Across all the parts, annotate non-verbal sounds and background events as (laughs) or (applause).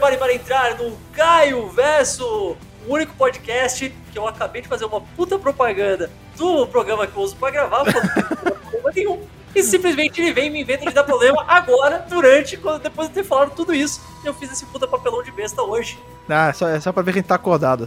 prepare para entrar no Caio Verso, o único podcast que eu acabei de fazer uma puta propaganda do programa que eu uso pra gravar, nenhum. E simplesmente ele vem e me inventa de dar problema agora, durante, quando, depois de ter falado tudo isso. Eu fiz esse puta papelão de besta hoje. Ah, só, é só pra ver quem tá acordado.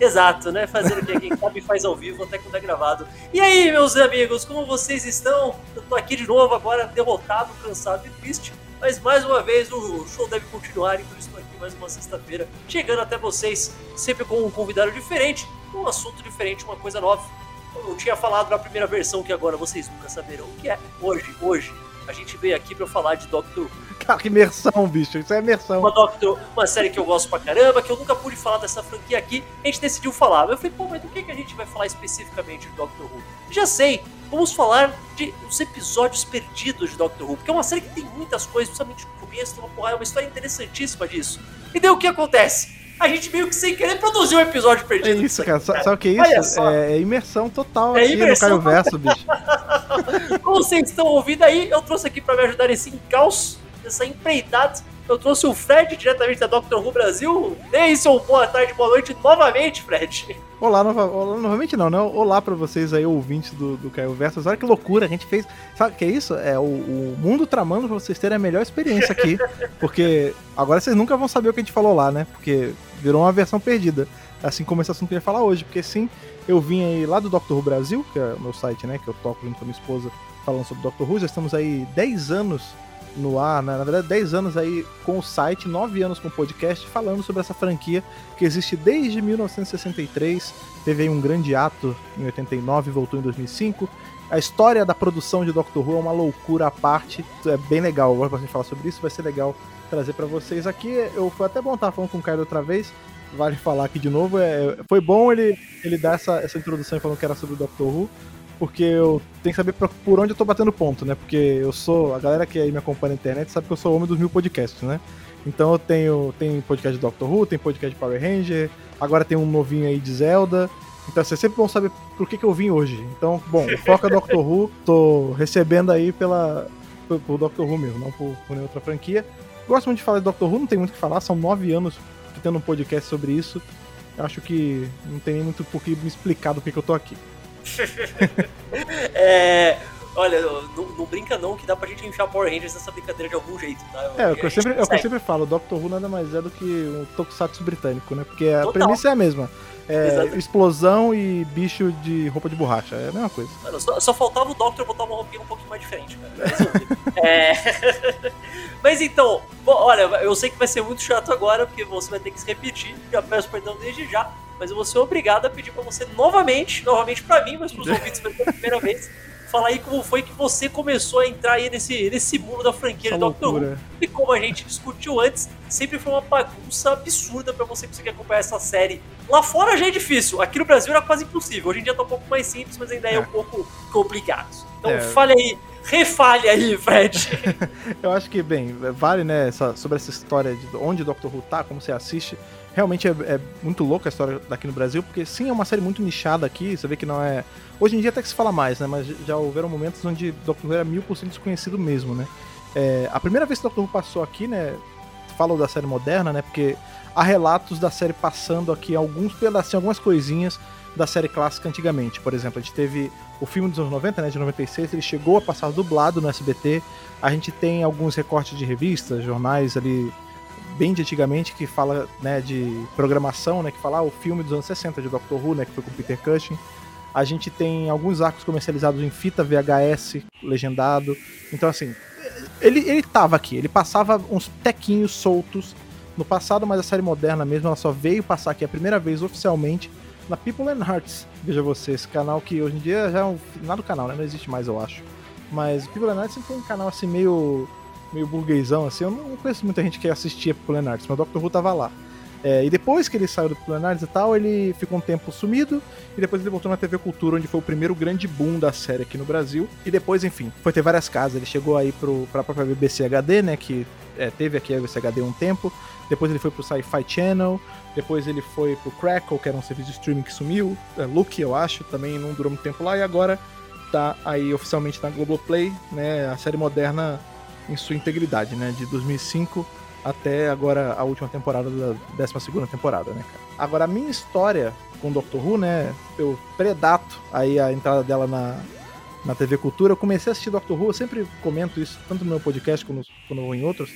Exato, né? Fazendo o que quem sabe faz ao vivo até quando é gravado. E aí, meus amigos, como vocês estão? Eu tô aqui de novo agora, derrotado, cansado e triste. Mas mais uma vez o show deve continuar, então estou mais uma sexta-feira, chegando até vocês, sempre com um convidado diferente, um assunto diferente, uma coisa nova. Eu tinha falado na primeira versão que agora vocês nunca saberão o que é. Hoje, hoje, a gente veio aqui para falar de Doctor Who. (laughs) Cara, que imersão, bicho. Isso é imersão. Uma, Doctor, uma série que eu gosto pra caramba, que eu nunca pude falar dessa franquia aqui. A gente decidiu falar. Eu falei, pô, mas do que, que a gente vai falar especificamente de Doctor Who? Já sei, vamos falar de os episódios perdidos de Doctor Who, porque é uma série que tem muitas coisas, principalmente tem uma, porra, é uma história interessantíssima disso. E daí o que acontece? A gente meio que sem querer produziu um episódio perdido. É isso, cara. Sabe, o que é isso? É, é, imersão total é aqui imersão no Caio Verso, bicho. (laughs) Como vocês estão ouvindo aí, eu trouxe aqui para me ajudar nesse encalço, nessa empreitada. Eu trouxe o Fred, diretamente da Doctor Who Brasil. Seu boa tarde, boa noite novamente, Fred. Olá, nova, olá novamente não, né? Olá pra vocês aí, ouvintes do, do Caio Versus. Olha que loucura, a gente fez. Sabe o que é isso? É o, o mundo tramando pra vocês terem a melhor experiência aqui. (laughs) porque agora vocês nunca vão saber o que a gente falou lá, né? Porque virou uma versão perdida. Assim como esse assunto que eu ia falar hoje. Porque sim, eu vim aí lá do Doctor Who Brasil, que é o meu site, né? Que eu toco junto com a minha esposa falando sobre Doctor Who. Já estamos aí 10 anos no ar, né? na verdade 10 anos aí com o site, 9 anos com o podcast, falando sobre essa franquia que existe desde 1963, teve aí um grande ato em 89, voltou em 2005. A história da produção de Doctor Who é uma loucura à parte, é bem legal, agora pra gente falar sobre isso, vai ser legal trazer para vocês aqui. Eu foi até bom estar falando com o Caio outra vez, vale falar aqui de novo, é, foi bom ele, ele dar essa, essa introdução falando que era sobre o Doctor Who, porque eu tenho que saber por onde eu tô batendo ponto, né? Porque eu sou. A galera que aí me acompanha na internet sabe que eu sou o homem dos mil podcasts, né? Então eu tenho. Tem podcast de Doctor Who, tem podcast de Power Ranger, agora tem um novinho aí de Zelda. Então vocês sempre vão saber por que, que eu vim hoje. Então, bom, o foco é Doctor Who, tô recebendo aí pela. Por, por Doctor Who mesmo, não por, por nenhuma outra franquia. Gosto muito de falar de Doctor Who, não tem muito o que falar, são nove anos tendo um podcast sobre isso. Acho que não tem nem muito por que me explicar do que, que eu tô aqui. (laughs) é, olha, não, não, brinca não, que dá pra gente enfiar Power Rangers nessa brincadeira de algum jeito, tá? É, o que eu sempre, é o que eu sempre falo, Doctor Who nada mais é do que um tokusatsu britânico, né? Porque a Total. premissa é a mesma. É, explosão e bicho de roupa de borracha. É a mesma coisa. Mano, só, só, faltava o Doctor botar uma roupinha um pouquinho mais diferente, cara. (laughs) é... (laughs) Mas então, bom, olha, eu sei que vai ser muito chato agora, porque você vai ter que se repetir. Já peço perdão desde já mas eu vou ser obrigado a pedir para você novamente, novamente para mim, mas para os ouvintes pela (laughs) primeira vez, falar aí como foi que você começou a entrar aí nesse, nesse mundo da franquia Essa de Doctor Who. E como a gente discutiu antes, sempre foi uma bagunça absurda para você conseguir acompanhar essa série. Lá fora já é difícil, aqui no Brasil era quase impossível. Hoje em dia tá um pouco mais simples, mas ainda é, é um pouco complicado. Então é. fale aí, refale aí, Fred. (laughs) Eu acho que, bem, vale, né, essa, sobre essa história de onde Doctor Who tá, como você assiste realmente é, é, muito louca a história daqui no Brasil, porque sim, é uma série muito nichada aqui, você vê que não é. Hoje em dia até que se fala mais, né? Mas já houveram momentos onde Doctor Who era mil por cento desconhecido mesmo, né? É, a primeira vez que Doctor Who passou aqui, né? Falo da série moderna, né? Porque há relatos da série passando aqui alguns pedacinhos, algumas coisinhas da série clássica antigamente. Por exemplo, a gente teve o filme dos anos 90, né, de 96, ele chegou a passar dublado no SBT. A gente tem alguns recortes de revistas, jornais ali bem de antigamente que fala, né, de programação, né, que fala ah, o filme dos anos 60 de Doctor Who, né, que foi com Peter Cushing. A gente tem alguns arcos comercializados em fita VHS, legendado. Então, assim, ele, ele tava aqui, ele passava uns tequinhos soltos no passado, mas a série moderna mesmo, ela só veio passar aqui a primeira vez oficialmente na People and Hearts. Veja você, esse canal que hoje em dia já é um final do canal, né? Não existe mais, eu acho. Mas People and Hearts sempre foi um canal assim meio meio burguesão, assim, eu não conheço muita gente que assistia pro Arts, mas o Doctor Who tava lá. É, e depois que ele saiu do Arts e tal, ele ficou um tempo sumido, e depois ele voltou na TV Cultura, onde foi o primeiro grande boom da série aqui no Brasil. E depois, enfim, foi ter várias casas. Ele chegou aí pro, pra própria BBC HD, né, que é, teve aqui a BBC HD um tempo. Depois ele foi pro Sci-Fi Channel, depois ele foi pro Crackle, que era um serviço de streaming que sumiu, é, Look, eu acho, também não durou muito tempo lá, e agora tá aí oficialmente na Globoplay, né, a série moderna em sua integridade, né? De 2005 até agora a última temporada da 12 temporada, né, cara? Agora, a minha história com Doctor Who, né? Eu predato aí a entrada dela na, na TV Cultura. Eu comecei a assistir Doctor Who, eu sempre comento isso, tanto no meu podcast como em outros.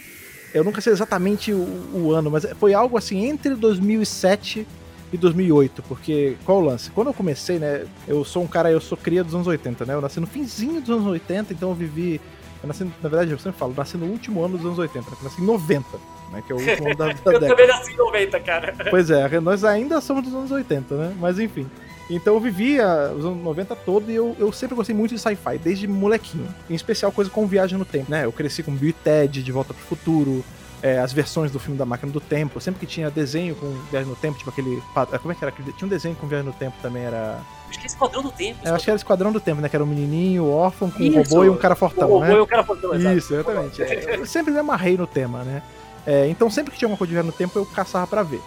Eu nunca sei exatamente o, o, ano, mas foi algo assim entre 2007 e 2008, porque qual o lance? Quando eu comecei, né, eu sou um cara, eu sou cria dos anos 80, né? Eu nasci no finzinho dos anos 80, então eu vivi eu nasci, na verdade, eu sempre falo, nasci no último ano dos anos 80, né? eu nasci em 90, né? Que é o último ano da, (laughs) da década. Eu também nasci em 90, cara. Pois é, nós ainda somos dos anos 80, né? Mas enfim. Então eu vivia os anos 90 todo e eu, eu sempre gostei muito de sci-fi, desde molequinho. Em especial coisa com viagem no tempo, né? Eu cresci com Bill e Ted, De Volta pro Futuro, é, as versões do filme da Máquina do Tempo. Sempre que tinha desenho com viagem no tempo, tipo aquele. Como é que era? Tinha um desenho com viagem no tempo também, era. Acho que é Esquadrão do Tempo. É, acho que era Esquadrão do Tempo, né? Que era um menininho, órfão, com Isso, um robô e um cara fortão, né? robô e um cara fortão, Isso, exatamente. É, eu sempre me amarrei no tema, né? É, então sempre que tinha alguma coisa de viagem no tempo, eu caçava para ver.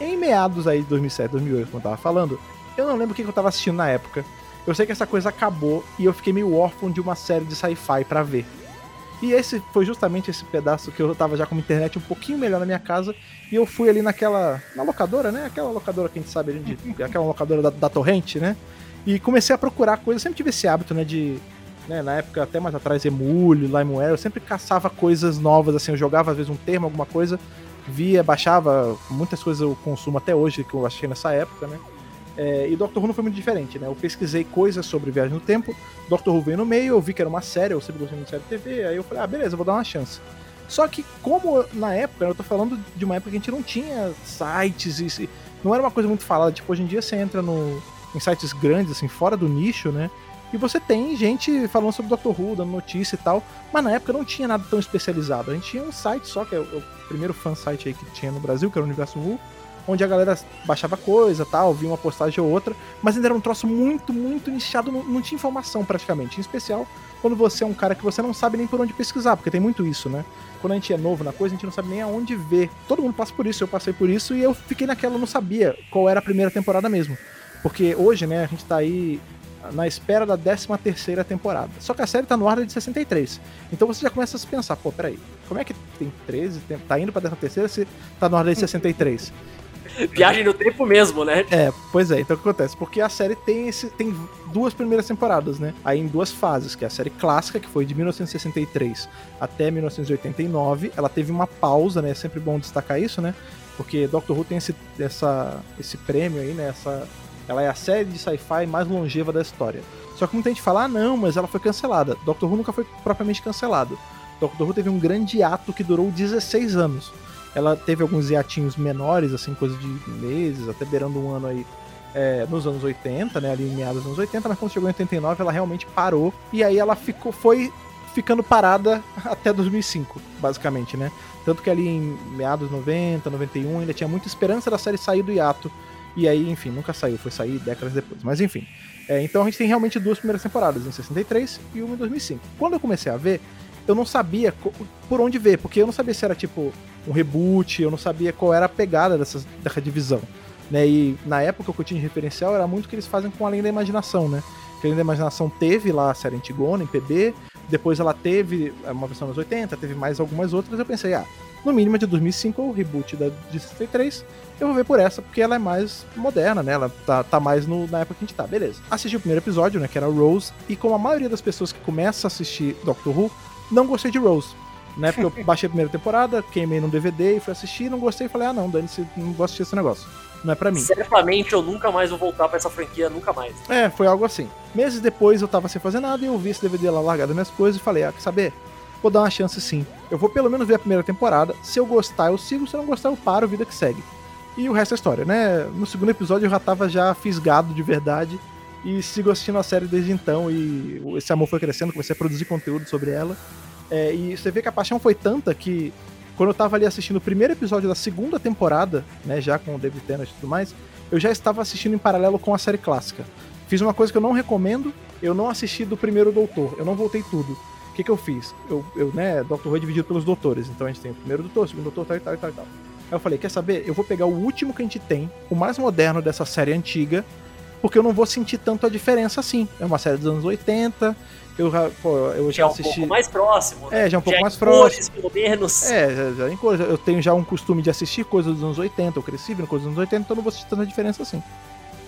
Em meados aí de 2007, 2008, como eu tava falando, eu não lembro o que eu tava assistindo na época. Eu sei que essa coisa acabou e eu fiquei meio órfão de uma série de sci-fi para ver. E esse foi justamente esse pedaço que eu tava já com a internet um pouquinho melhor na minha casa. E eu fui ali naquela. Na locadora, né? Aquela locadora que a gente sabe, de, (laughs) aquela locadora da, da torrente, né? E comecei a procurar coisas. Eu sempre tive esse hábito, né? De. Né, na época, até mais atrás, Emule, Limeware, eu sempre caçava coisas novas, assim, eu jogava às vezes um termo, alguma coisa, via, baixava, muitas coisas eu consumo até hoje, que eu achei nessa época, né? É, e Doctor Who não foi muito diferente, né? Eu pesquisei coisas sobre viagem no tempo, Doctor Who veio no meio, eu vi que era uma série, eu sempre gostei muito de série TV, aí eu falei, ah, beleza, vou dar uma chance. Só que, como na época, eu tô falando de uma época que a gente não tinha sites e. Não era uma coisa muito falada. Tipo, hoje em dia você entra no, em sites grandes, assim, fora do nicho, né? E você tem gente falando sobre Doctor Who, dando notícia e tal. Mas na época não tinha nada tão especializado. A gente tinha um site só, que é o, o primeiro fan site aí que tinha no Brasil, que era o Universo Who onde a galera baixava coisa tal, via uma postagem ou outra, mas ainda era um troço muito, muito nichado, não, tinha informação praticamente. Em especial quando você é um cara que você não sabe nem por onde pesquisar, porque tem muito isso, né? Quando a gente é novo na coisa, a gente não sabe nem aonde ver. Todo mundo passa por isso, eu passei por isso e eu fiquei naquela, eu não sabia qual era a primeira temporada mesmo. Porque hoje, né, a gente tá aí na espera da 13 terceira temporada. Só que a série tá no ar de 63. Então você já começa a se pensar, pô, peraí, como é que tem 13, tá indo pra 13 terceira se tá no ar de 63? (laughs) Viagem no tempo mesmo, né? É, pois é. Então o que acontece? Porque a série tem, esse, tem duas primeiras temporadas, né? Aí em duas fases, que é a série clássica, que foi de 1963 até 1989. Ela teve uma pausa, né? É sempre bom destacar isso, né? Porque Doctor Who tem esse, essa, esse prêmio aí, né? Essa, ela é a série de sci-fi mais longeva da história. Só que muita gente fala, ah, não, mas ela foi cancelada. Doctor Who nunca foi propriamente cancelado. Doctor Who teve um grande ato que durou 16 anos. Ela teve alguns hiatinhos menores, assim, coisa de meses, até beirando um ano aí é, nos anos 80, né? Ali em meados dos anos 80, mas quando chegou em 89 ela realmente parou. E aí ela ficou, foi ficando parada (laughs) até 2005, basicamente, né? Tanto que ali em meados 90, 91 ainda tinha muita esperança da série sair do hiato. E aí, enfim, nunca saiu, foi sair décadas depois. Mas enfim. É, então a gente tem realmente duas primeiras temporadas, em 63 e uma em 2005. Quando eu comecei a ver, eu não sabia por onde ver, porque eu não sabia se era tipo um reboot, eu não sabia qual era a pegada dessa, dessa divisão. Né? E na época o que eu tinha de referencial era muito o que eles fazem com Além da Imaginação, né? Que Além da Imaginação teve lá a série Antigona, em PB, depois ela teve uma versão nos 80, teve mais algumas outras, eu pensei, ah, no mínimo de 2005 o reboot da de 63, eu vou ver por essa, porque ela é mais moderna, né? Ela tá, tá mais no, na época que a gente tá, beleza. Assisti o primeiro episódio, né, que era Rose, e como a maioria das pessoas que começa a assistir Doctor Who, não gostei de Rose. Né, porque eu (laughs) baixei a primeira temporada, queimei no DVD e fui assistir, não gostei e falei, ah não, Dani, não gosto assistir esse negócio. Não é pra mim. Certamente eu nunca mais vou voltar para essa franquia, nunca mais. É, foi algo assim. Meses depois eu tava sem fazer nada e eu vi esse DVD lá largado nas minhas coisas e falei, ah, quer saber? Vou dar uma chance sim. Eu vou pelo menos ver a primeira temporada. Se eu gostar, eu sigo. Se eu não gostar, eu paro, vida que segue. E o resto é história, né? No segundo episódio eu já tava já fisgado de verdade. E sigo assistindo a série desde então. E esse amor foi crescendo, comecei a produzir conteúdo sobre ela. É, e você vê que a paixão foi tanta que quando eu tava ali assistindo o primeiro episódio da segunda temporada, né, já com o David Tennant e tudo mais, eu já estava assistindo em paralelo com a série clássica. Fiz uma coisa que eu não recomendo, eu não assisti do primeiro Doutor, eu não voltei tudo. O que, que eu fiz? Eu, eu, né, Doctor Who é dividido pelos doutores, então a gente tem o primeiro doutor, o segundo doutor, tal e tal e tal e tal. Aí eu falei, quer saber? Eu vou pegar o último que a gente tem, o mais moderno dessa série antiga, porque eu não vou sentir tanto a diferença assim. É uma série dos anos 80, eu já, pô, eu já, já assisti. é um pouco mais próximo. Né? É, já é um pouco já mais próximo. Cores, pelo menos. É, já, já em cores. Eu tenho já um costume de assistir coisas dos anos 80, eu cresci vendo coisas dos anos 80, então não vou assistir tanta diferença assim.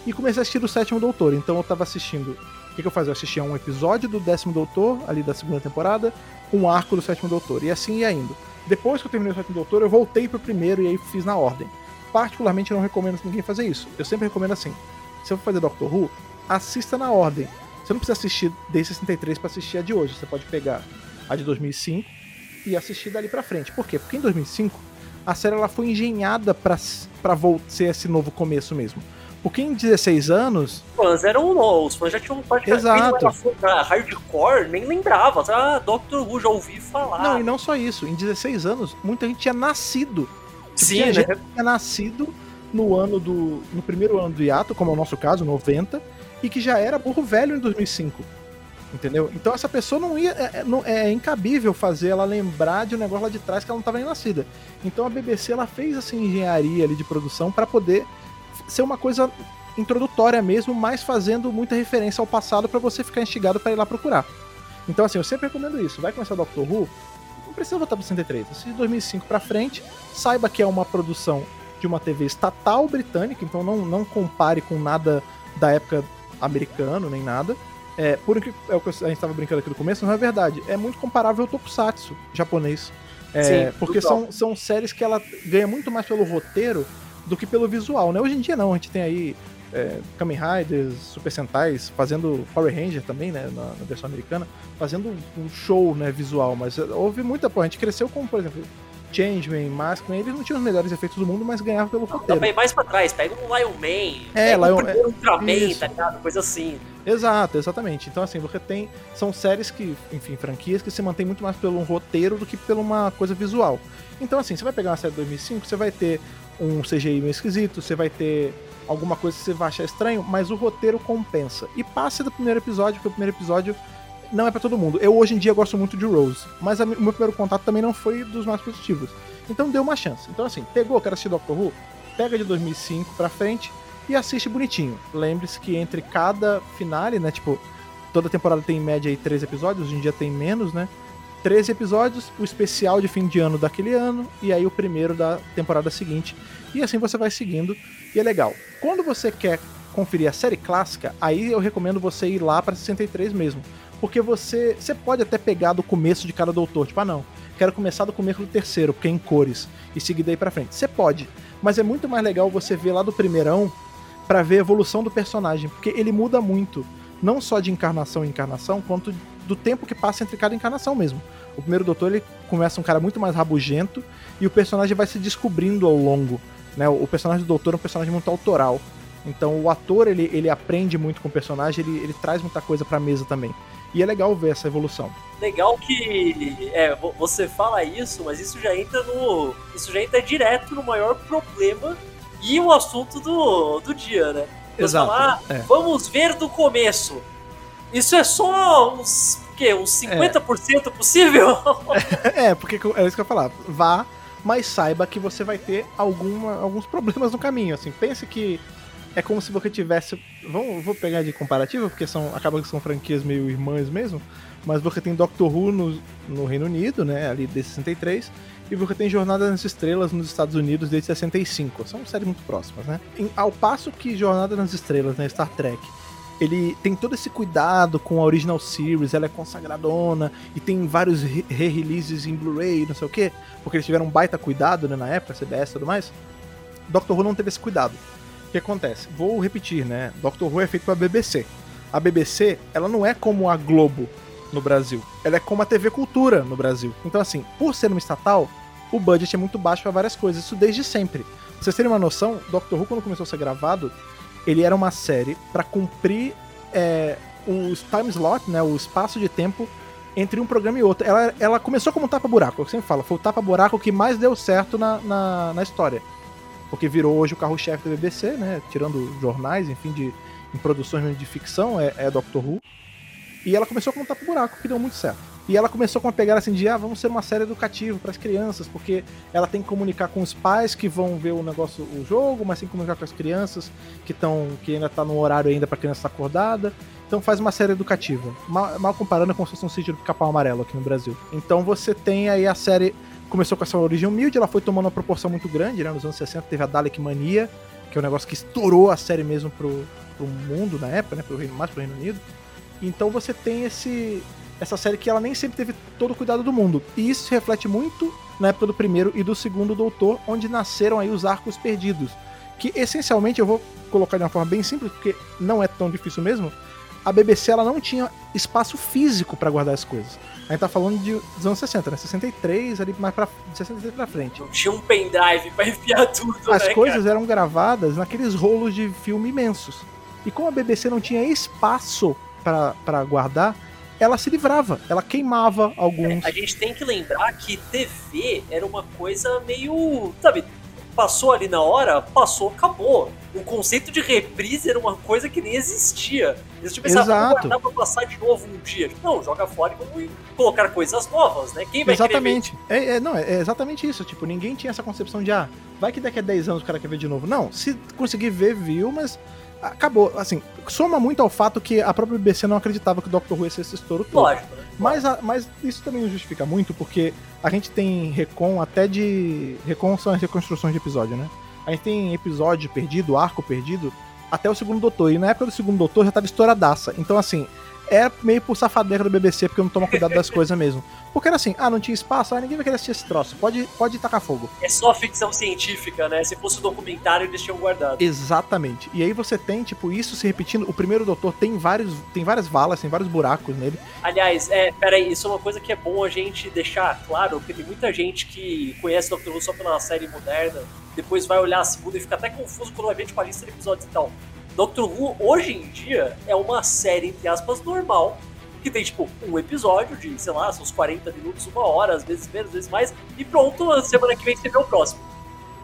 E comecei a assistir o Sétimo Doutor, então eu tava assistindo. O que, que eu fazia? Eu assistia um episódio do Décimo Doutor, ali da segunda temporada, um arco do Sétimo Doutor, e assim ia indo. Depois que eu terminei o Sétimo Doutor, eu voltei pro primeiro e aí fiz na ordem. Particularmente, eu não recomendo ninguém fazer isso. Eu sempre recomendo assim: se eu for fazer Doctor Who, assista na ordem. Você não precisa assistir desde 63 para assistir a de hoje. Você pode pegar a de 2005 e assistir dali para frente. Por quê? Porque em 2005 a série ela foi engenhada para ser esse novo começo mesmo. Porque em 16 anos. Os fãs eram. Os fãs já tinham parte Exato. Era hardcore, nem lembrava. Ah, Doctor Who, já ouvi falar. Não, e não só isso. Em 16 anos, muita gente tinha nascido. Sim, tinha né? gente tinha nascido no ano do. no primeiro ano do hiato, como é o nosso caso, 90, e que já era burro velho em 2005. Entendeu? Então essa pessoa não ia. É, é, é, incabível fazer ela lembrar de um negócio lá de trás que ela não estava nem nascida. Então a BBC ela fez essa engenharia ali de produção para poder ser uma coisa introdutória mesmo, mas fazendo muita referência ao passado para você ficar instigado para ir lá procurar. Então assim, eu sempre recomendo isso. Vai começar Doctor Who, não precisa voltar para 63. Se de 2005 para frente, saiba que é uma produção de uma TV estatal britânica, então não, não compare com nada da época americano nem nada. É, por que é o que a gente estava brincando aqui no começo, não é verdade. É muito comparável ao Tokusatsu japonês. É, Sim, porque são, são séries que ela ganha muito mais pelo roteiro do que pelo visual, né? Hoje em dia não, a gente tem aí é, Kamen Riders, Super Sentais, fazendo Power Ranger também, né, na, na, versão americana, fazendo um show, né, visual, mas houve muita, pô, a gente cresceu com, por exemplo, Changeman, Maskman, eles não tinham os melhores efeitos do mundo, mas ganhavam pelo roteiro. Também mais pra trás, pega um Lion Man, é, Lion, um é, Ultraman, tá ligado? Coisa assim. Exato, exatamente. Então, assim, você tem. São séries que, enfim, franquias que se mantêm muito mais pelo roteiro do que por uma coisa visual. Então, assim, você vai pegar uma série de 2005, você vai ter um CGI meio esquisito, você vai ter alguma coisa que você vai achar estranho, mas o roteiro compensa. E passe do primeiro episódio, porque o primeiro episódio não é para todo mundo. Eu hoje em dia gosto muito de Rose, mas o meu primeiro contato também não foi dos mais positivos. Então deu uma chance. Então assim, pegou, quero assistir Doctor Who? Pega de 2005 pra frente e assiste bonitinho. Lembre-se que entre cada finale, né, tipo, toda temporada tem em média aí 13 episódios, hoje em dia tem menos, né? 13 episódios, o especial de fim de ano daquele ano e aí o primeiro da temporada seguinte. E assim você vai seguindo e é legal. Quando você quer conferir a série clássica, aí eu recomendo você ir lá para 63 mesmo, porque você, você pode até pegar do começo de cada doutor, tipo, ah não, quero começar do começo do terceiro, porque é em cores, e seguir daí pra frente. Você pode, mas é muito mais legal você ver lá do primeirão para ver a evolução do personagem, porque ele muda muito, não só de encarnação em encarnação, quanto do tempo que passa entre cada encarnação mesmo. O primeiro doutor ele começa um cara muito mais rabugento e o personagem vai se descobrindo ao longo. Né? O personagem do doutor é um personagem muito autoral. Então o ator ele, ele aprende muito com o personagem, ele, ele traz muita coisa pra mesa também. E é legal ver essa evolução. Legal que é, você fala isso, mas isso já entra no. Isso já entra direto no maior problema e o assunto do, do dia, né? Você Exato. Fala, ah, é. Vamos ver do começo. Isso é só uns. quê? Uns 50% é. possível? (laughs) é, porque é isso que eu ia falar. Vá, mas saiba que você vai ter alguma, alguns problemas no caminho. Assim, pense que é como se você tivesse. Vou pegar de comparativo, porque são, acaba que são franquias meio irmãs mesmo. Mas você tem Doctor Who no, no Reino Unido, né? Ali desde 63. E você tem Jornada nas Estrelas nos Estados Unidos desde 65. São séries muito próximas, né? Em, ao passo que Jornada nas Estrelas, né? Star Trek, ele tem todo esse cuidado com a original series, ela é consagradona e tem vários re-releases em Blu-ray, não sei o quê, porque eles tiveram um baita cuidado né, na época, CBS e tudo mais. Doctor Who não teve esse cuidado. O que acontece? Vou repetir, né? Doctor Who é feito pela BBC. A BBC, ela não é como a Globo no Brasil. Ela é como a TV Cultura no Brasil. Então, assim, por ser uma estatal, o budget é muito baixo para várias coisas. Isso desde sempre. Pra vocês terem uma noção, Doctor Who, quando começou a ser gravado, ele era uma série para cumprir é, o time slot, né? O espaço de tempo entre um programa e outro. Ela, ela começou como um tapa-buraco, eu sempre falo. Foi o tapa-buraco que mais deu certo na, na, na história porque virou hoje o carro-chefe da BBC, né? Tirando jornais, enfim, de em produções de ficção, é, é Doctor Who. E ela começou a contar pro buraco, que deu muito certo. E ela começou com uma pegada assim de, ah, vamos ser uma série educativa para as crianças, porque ela tem que comunicar com os pais que vão ver o negócio, o jogo, mas tem que comunicar com as crianças que estão, que ainda tá no horário ainda para criança acordada. Então faz uma série educativa. Mal, mal comparando com fosse um sítio do Capão Amarelo aqui no Brasil. Então você tem aí a série começou com essa origem humilde, ela foi tomando uma proporção muito grande, né? Nos anos 60 teve a Dalek Mania, que é um negócio que estourou a série mesmo pro, pro mundo na época, né? Pro Reino, mais pro Reino Unido. Então você tem esse essa série que ela nem sempre teve todo o cuidado do mundo. E isso se reflete muito na época do primeiro e do segundo Doutor, onde nasceram aí os arcos perdidos. Que essencialmente, eu vou colocar de uma forma bem simples, porque não é tão difícil mesmo, a BBC ela não tinha espaço físico para guardar as coisas. A gente tá falando de, dos anos 60, né? 63, ali mais pra, 63 pra frente. Não tinha um pendrive pra enfiar tudo, As né, coisas cara? eram gravadas naqueles rolos de filme imensos. E como a BBC não tinha espaço para guardar, ela se livrava, ela queimava alguns. É, a gente tem que lembrar que TV era uma coisa meio. Sabe, passou ali na hora, passou, acabou. O conceito de reprise era uma coisa que nem existia. Eles tipo, pensavam, Exato. guardar pra passar de novo um dia. Não, joga fora e vamos colocar coisas novas, né? Quem vai querer Exatamente. É, é, não, é exatamente isso. Tipo, ninguém tinha essa concepção de, ah, vai que daqui a 10 anos o cara quer ver de novo. Não, se conseguir ver, viu, mas acabou. Assim, soma muito ao fato que a própria BBC não acreditava que o Doctor Who ia ser esse estouro todo. Lógico, né? Mas, a- mas isso também justifica muito, porque a gente tem recon até de. Recon são as reconstruções de episódio, né? A gente tem episódio perdido, arco perdido, até o segundo doutor. E na época do segundo doutor já tava estouradaça. Então, assim, é meio por safadeira do BBC, porque não toma cuidado das coisas mesmo. Porque era assim, ah, não tinha espaço, ah, ninguém vai querer assistir esse troço. Pode, pode tacar fogo. É só ficção científica, né? Se fosse um documentário, eles tinham guardado. Exatamente. E aí você tem, tipo, isso se repetindo. O primeiro doutor tem vários. Tem várias valas, tem vários buracos nele. Aliás, é, peraí, isso é uma coisa que é bom a gente deixar claro, porque tem muita gente que conhece Doctor Who só pela série moderna, depois vai olhar a segunda e fica até confuso quando vai ver tipo, a lista de episódios e tal. Doctor Who, hoje em dia, é uma série, entre aspas, normal, que tem, tipo, um episódio de, sei lá, uns 40 minutos, uma hora, às vezes menos, às vezes mais, e pronto, a semana que vem você vê o próximo.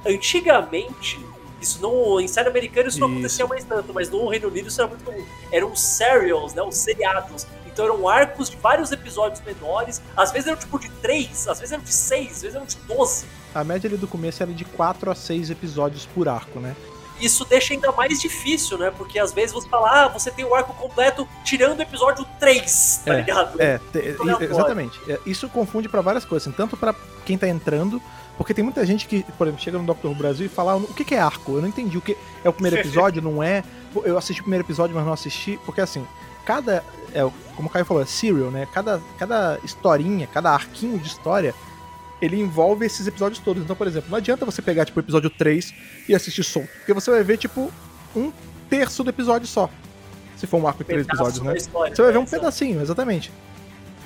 Antigamente, isso não, em série americana isso não Isso. acontecia mais tanto, mas no Reino Unido isso era muito comum. Eram serials, né, os seriados. Então eram arcos de vários episódios menores, às vezes eram tipo de 3, às vezes eram de 6, às vezes eram de 12. A média ali do começo era de 4 a 6 episódios por arco, né? Isso deixa ainda mais difícil, né? Porque às vezes você fala, ah, você tem o arco completo tirando o episódio 3, tá É, ligado? É, te- Muito aleatório. exatamente. É, Isso confunde pra várias coisas, assim, tanto pra quem tá entrando, porque tem muita gente que, por exemplo, chega no Doctor Who Brasil e fala, "Ah, o que que é arco? Eu não entendi o que é o primeiro (laughs) episódio, não é? Eu assisti o primeiro episódio, mas não assisti, porque assim, cada, é, como o Caio falou, é serial, né? Cada, cada historinha, cada arquinho de história, ele envolve esses episódios todos. Então, por exemplo, não adianta você pegar, tipo, o episódio 3 e assistir solto, porque você vai ver, tipo, um terço do episódio só. Se for um arco de três episódios, né? história, Você vai ver né? um pedacinho, exatamente.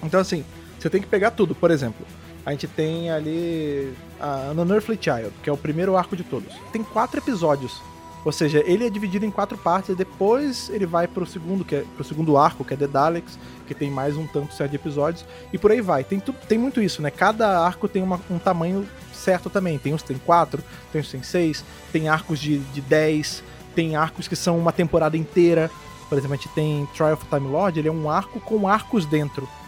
Então, assim, você tem que pegar tudo. Por exemplo, a gente tem ali a Unearthly Child, que é o primeiro arco de todos. Tem quatro episódios. Ou seja, ele é dividido em quatro partes, e depois ele vai pro segundo, que é pro segundo arco, que é The Daleks, que tem mais um tanto certo de episódios, e por aí vai. Tem, tem muito isso, né? Cada arco tem uma- um tamanho certo também. Tem uns que tem quatro, tem uns que tem seis, tem arcos de, de dez, tem arcos que são uma temporada inteira. Por exemplo, a gente tem Trial of Time Lord, ele é um arco com arcos dentro. (laughs)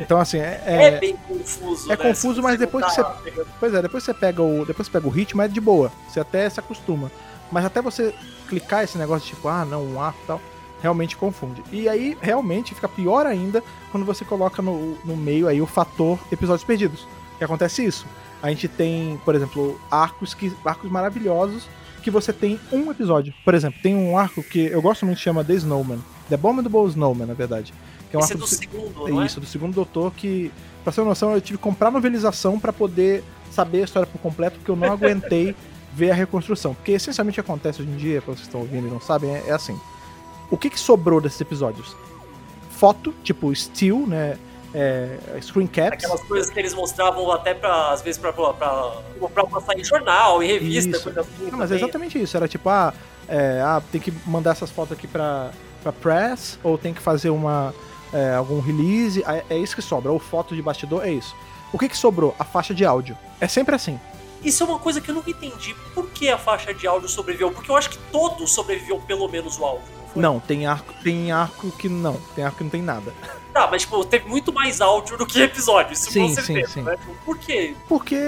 Então, assim, é. É, é- bem confuso, é né? confuso, mas depois pegando- Pois é, depois você pega o. Depois você pega o ritmo, é de boa. Você até se acostuma. Mas até você clicar esse negócio tipo, ah, não, um arco e tal, realmente confunde. E aí, realmente, fica pior ainda quando você coloca no, no meio aí o fator episódios perdidos. Que acontece isso. A gente tem, por exemplo, arcos que. arcos maravilhosos que você tem um episódio. Por exemplo, tem um arco que eu gosto muito chama The Snowman. The Abominable Snowman, na verdade. Que é um Esse é arco do se- segundo, é é? isso, do segundo doutor, que, pra ter uma noção, eu tive que comprar novelização pra poder saber a história por completo, porque eu não aguentei (laughs) ver a reconstrução. Porque essencialmente acontece hoje em dia, pra vocês estão ouvindo e não sabem, é, é assim. O que, que sobrou desses episódios? Foto, tipo still, né? É, screen caps. Aquelas coisas que eles mostravam até pra, às vezes, pra, pra, pra, pra passar em jornal, em revista, Isso. coisa assim. Não, mas é exatamente isso. Era tipo, ah, é, ah, tem que mandar essas fotos aqui pra, pra press, ou tem que fazer uma, é, algum release. É, é isso que sobra. Ou foto de bastidor, é isso. O que, que sobrou? A faixa de áudio. É sempre assim. Isso é uma coisa que eu nunca entendi. Por que a faixa de áudio sobreviveu? Porque eu acho que todos sobreviveram pelo menos o áudio, não? Não, tem arco, tem arco que não. Tem arco que não tem nada. Tá, mas tipo, teve muito mais áudio do que episódio, isso Sim, com certeza, sim, sim. né? Por quê? Porque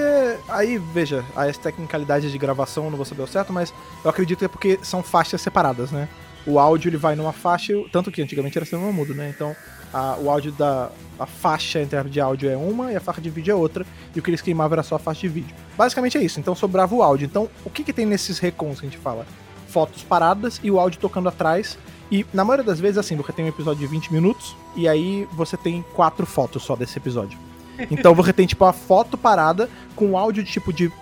aí, veja, as tecnicalidades de gravação não vou saber o certo, mas eu acredito que é porque são faixas separadas, né? O áudio ele vai numa faixa, tanto que antigamente era cinema mudo, né? Então a- o áudio da a faixa entre de áudio é uma e a faixa de vídeo é outra, e o que eles queimavam era só a faixa de vídeo. Basicamente é isso, então sobrava o áudio. Então o que, que tem nesses recons que a gente fala? Fotos paradas e o áudio tocando atrás. E na maioria das vezes, assim, você tem um episódio de 20 minutos, e aí você tem quatro fotos só desse episódio. Então você tem, tipo, a foto parada com o áudio, tipo, de,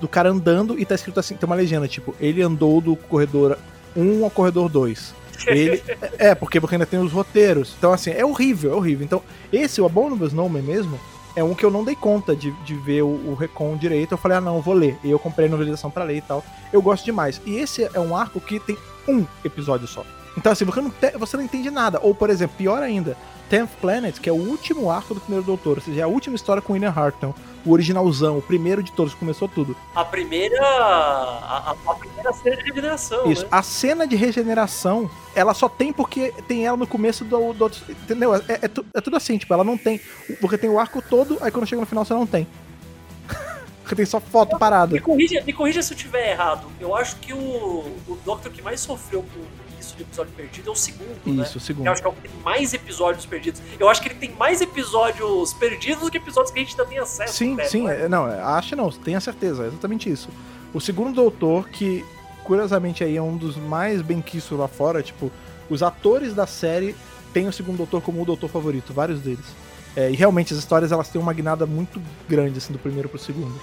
do cara andando e tá escrito assim, tem uma legenda, tipo, ele andou do corredor 1 ao corredor 2. Ele, é, porque você ainda tem os roteiros. Então, assim, é horrível, é horrível. Então, esse, o Abominable Snowman mesmo, é um que eu não dei conta de, de ver o, o Recon direito. Eu falei, ah, não, vou ler. E eu comprei a novelização pra ler e tal. Eu gosto demais. E esse é um arco que tem um episódio só. Então, assim, você não, te- você não entende nada. Ou, por exemplo, pior ainda, Tenth Planet, que é o último arco do primeiro Doutor, ou seja, é a última história com William Hartnell, o originalzão, o primeiro de todos, que começou tudo. A primeira. A, a- primeira cena de regeneração, Isso. né? A cena de regeneração, ela só tem porque tem ela no começo do, do. Entendeu? É, é tu- é tudo assim, tipo, ela não tem. Porque tem o arco todo, aí quando chega no final você não tem. (laughs) porque tem só foto parada. Me corrija, me corrija se eu estiver errado. Eu acho que o, o Doctor que mais sofreu com isso de episódio perdido é o segundo, né? Isso, o segundo. Eu acho que é o que tem mais episódios perdidos. Eu acho que ele tem mais episódios perdidos do que episódios que a gente ainda tem acesso. Sim, né? sim, Não é? não, é, acho não, tenha certeza, é exatamente isso. O segundo doutor, que curiosamente aí é um dos mais bem quistos lá fora, tipo, os atores da série têm o segundo doutor como o doutor favorito, vários deles. É, e realmente as histórias elas têm uma guinada muito grande assim do primeiro pro segundo.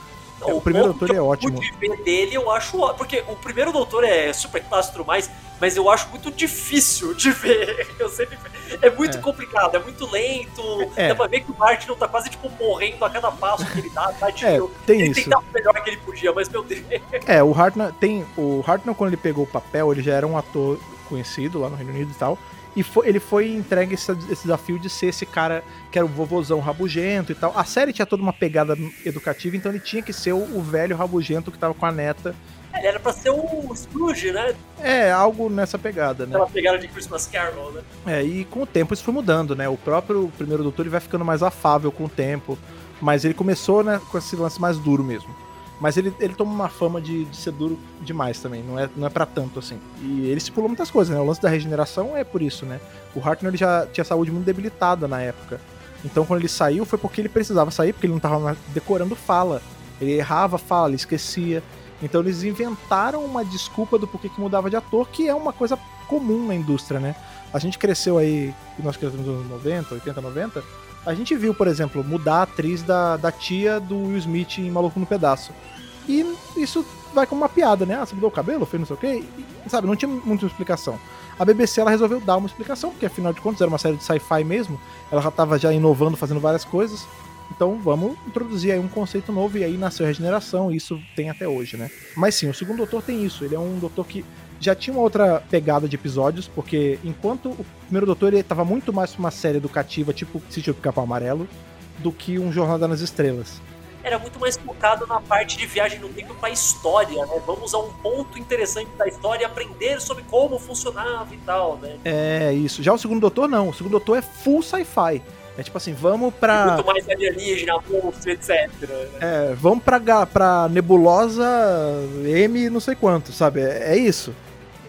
Não, o primeiro doutor é ótimo. pude ver dele, eu acho. Porque o primeiro doutor é super clássico e tudo mais, mas eu acho muito difícil de ver. (laughs) Eu sempre. É muito É. complicado, é muito lento. É. Dá pra ver que o Martin tá quase tipo morrendo a cada passo que ele dá, tá? (laughs) É, tem ele isso. tentava o melhor que ele podia, mas meu Deus. É, o Hartnell tem. O Hartnell, quando ele pegou o papel, ele já era um ator conhecido lá no Reino Unido e tal. E foi- ele foi entregue esse, esse desafio de ser esse cara que era o vovozão rabugento e tal. A série tinha toda uma pegada educativa, então ele tinha que ser o, o velho rabugento que tava com a neta. Ele era pra ser o Scrooge, né? É, algo nessa pegada, né? Aquela pegada de Christmas Carol, né? É, e com o tempo isso foi mudando, né? O próprio primeiro doutor ele vai ficando mais afável com o tempo. Mas ele começou, né, com esse lance mais duro mesmo. Mas ele, ele toma uma fama de, de ser duro demais também, não é, não é para tanto assim. E ele se pulou muitas coisas, né? O lance da regeneração é por isso, né? O Hartnell já tinha saúde muito debilitada na época. Então quando ele saiu foi porque ele precisava sair, porque ele não tava decorando fala. Ele errava fala, ele esquecia. Então eles inventaram uma desculpa do porquê que mudava de ator, que é uma coisa comum na indústria, né? A gente cresceu aí, nós crescemos nos anos 90, 80, 90. A gente viu, por exemplo, mudar a atriz da, da tia do Will Smith em Maluco no Pedaço. E isso vai como uma piada, né? Ah, você mudou o cabelo, fez não sei o quê. E, sabe, não tinha muita explicação. A BBC ela resolveu dar uma explicação, porque afinal de contas era uma série de sci-fi mesmo. Ela já estava já inovando, fazendo várias coisas. Então vamos introduzir aí um conceito novo e aí nasceu a regeneração, e isso tem até hoje, né? Mas sim, o segundo doutor tem isso. Ele é um doutor que já tinha uma outra pegada de episódios, porque enquanto o primeiro doutor ele tava muito mais pra uma série educativa, tipo Sítio do Capão Amarelo, do que um Jornada nas Estrelas. Era muito mais focado na parte de viagem no tempo pra história, né? Vamos a um ponto interessante da história e aprender sobre como funcionava e tal, né? É isso. Já o segundo doutor não. O segundo doutor é full sci-fi. É tipo assim, vamos pra. Muito mais alienígena, monstro, etc. né? É, vamos pra, pra nebulosa M não sei quanto, sabe? É, é isso.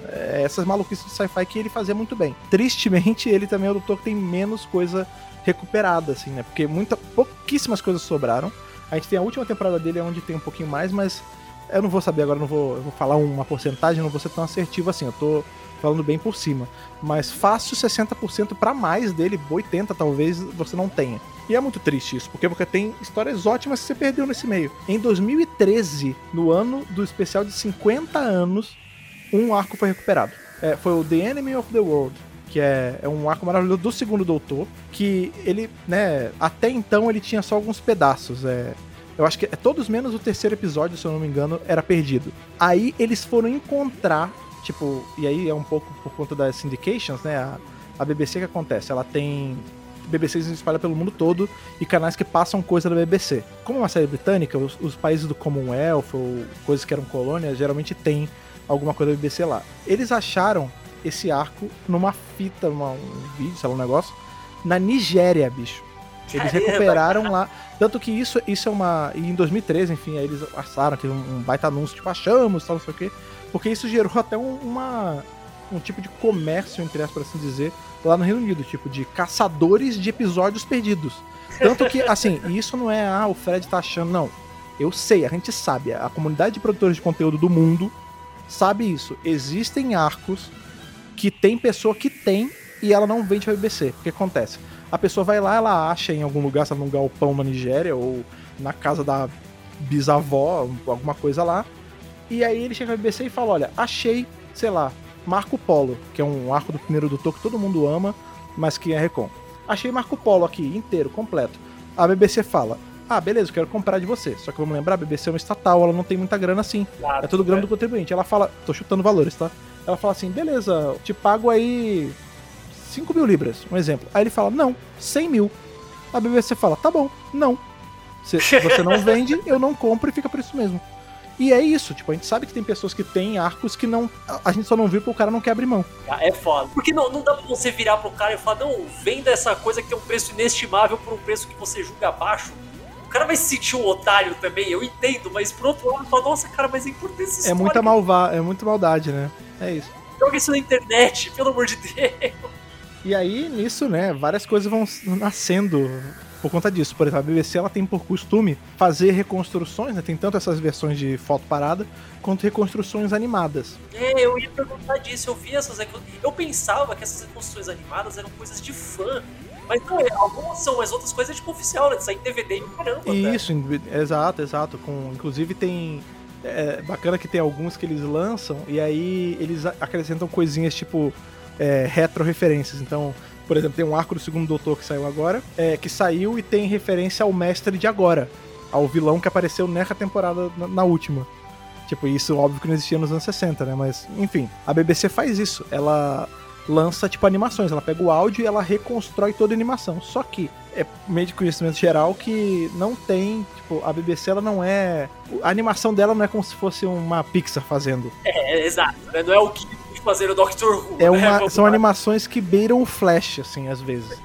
É essas maluquices de sci-fi que ele fazia muito bem. Tristemente, ele também é o doutor que tem menos coisa recuperada, assim, né? Porque muita, pouquíssimas coisas sobraram. A gente tem a última temporada dele onde tem um pouquinho mais, mas eu não vou saber agora, não vou, vou falar uma porcentagem, não vou ser tão assertivo assim. Eu tô falando bem por cima. Mas fácil 60% pra mais dele, 80 talvez, você não tenha. E é muito triste isso, porque você tem histórias ótimas que você perdeu nesse meio. Em 2013, no ano do especial de 50 anos, um arco foi recuperado. É, foi o The Enemy of the World, que é, é um arco maravilhoso do segundo doutor, que ele, né, até então ele tinha só alguns pedaços. É, eu acho que é todos menos o terceiro episódio, se eu não me engano, era perdido. Aí eles foram encontrar, tipo, e aí é um pouco por conta das syndications, né? A, a BBC que acontece? Ela tem BBC se espalha pelo mundo todo e canais que passam coisa da BBC. Como é uma série britânica, os, os países do Commonwealth ou coisas que eram colônias geralmente tem alguma coisa da BBC lá. Eles acharam esse arco numa fita, uma, um vídeo, sei lá, um negócio, na Nigéria, bicho. Eles Caramba, recuperaram lá. Tanto que isso, isso é uma. E em 2013, enfim, aí eles passaram, teve um, baita anúncio, tipo, achamos, tal, não sei o quê. Porque isso gerou até um, uma. Um tipo de comércio, entre aspas, por assim dizer, lá no Reino Unido, tipo, de caçadores de episódios perdidos. Tanto que, assim, e (laughs) isso não é, ah, o Fred tá achando, não. Eu sei, a gente sabe, a comunidade de produtores de conteúdo do mundo sabe isso. Existem arcos que tem pessoa que tem e ela não vende pra BBC. O que acontece? A pessoa vai lá, ela acha em algum lugar, sabe, num galpão na Nigéria ou na casa da bisavó, alguma coisa lá. E aí ele chega na BBC e fala: Olha, achei, sei lá, Marco Polo, que é um arco do primeiro doutor que todo mundo ama, mas que é Recon. Achei Marco Polo aqui, inteiro, completo. A BBC fala: Ah, beleza, eu quero comprar de você. Só que vamos lembrar, a BBC é uma estatal, ela não tem muita grana assim. Claro, É tudo grana né? do contribuinte. Ela fala, tô chutando valores, tá? Ela fala assim, beleza, te pago aí 5 mil libras, um exemplo. Aí ele fala, não, 100 mil. A BBC fala, tá bom, não. Se você não (laughs) vende, eu não compro e fica por isso mesmo. E é isso, tipo, a gente sabe que tem pessoas que têm arcos que não. a- A gente só não viu porque o cara não quer abrir mão. É foda. Porque não, não dá pra você virar pro cara e falar, não, venda essa coisa que tem um preço inestimável por um preço que você julga baixo. O cara vai se sentir um otário também, eu entendo, mas por outro lado, fala, nossa, cara, mas é importante essa É muita malva, é muita maldade, né? É isso. Joga isso na internet, pelo amor de Deus. E aí, nisso, né, várias coisas vão nascendo por conta disso. Por exemplo, a BBC ela tem por costume fazer reconstruções, né? Tem tanto essas versões de foto parada quanto reconstruções animadas. É, eu ia perguntar disso, eu vi essas Eu pensava que essas reconstruções animadas eram coisas de fã. Mas não, é, algumas são, mas outras coisas é tipo oficial, né? Em DVD e caramba. Isso, exato, exato. Com, inclusive tem. É bacana que tem alguns que eles lançam e aí eles acrescentam coisinhas tipo é, retro-referências. Então, por exemplo, tem um arco do segundo doutor que saiu agora, é, que saiu e tem referência ao mestre de agora, ao vilão que apareceu nessa temporada na, na última. Tipo, isso óbvio que não existia nos anos 60, né? Mas, enfim, a BBC faz isso. Ela lança, tipo, animações. Ela pega o áudio e ela reconstrói toda a animação. Só que é meio de conhecimento geral que não tem, tipo, a BBC ela não é. A animação dela não é como se fosse uma Pixar fazendo. É, exato. Né? Não é o que fazer o Doctor Who. É né? uma, Vamos são animações que beiram o Flash, assim, às vezes.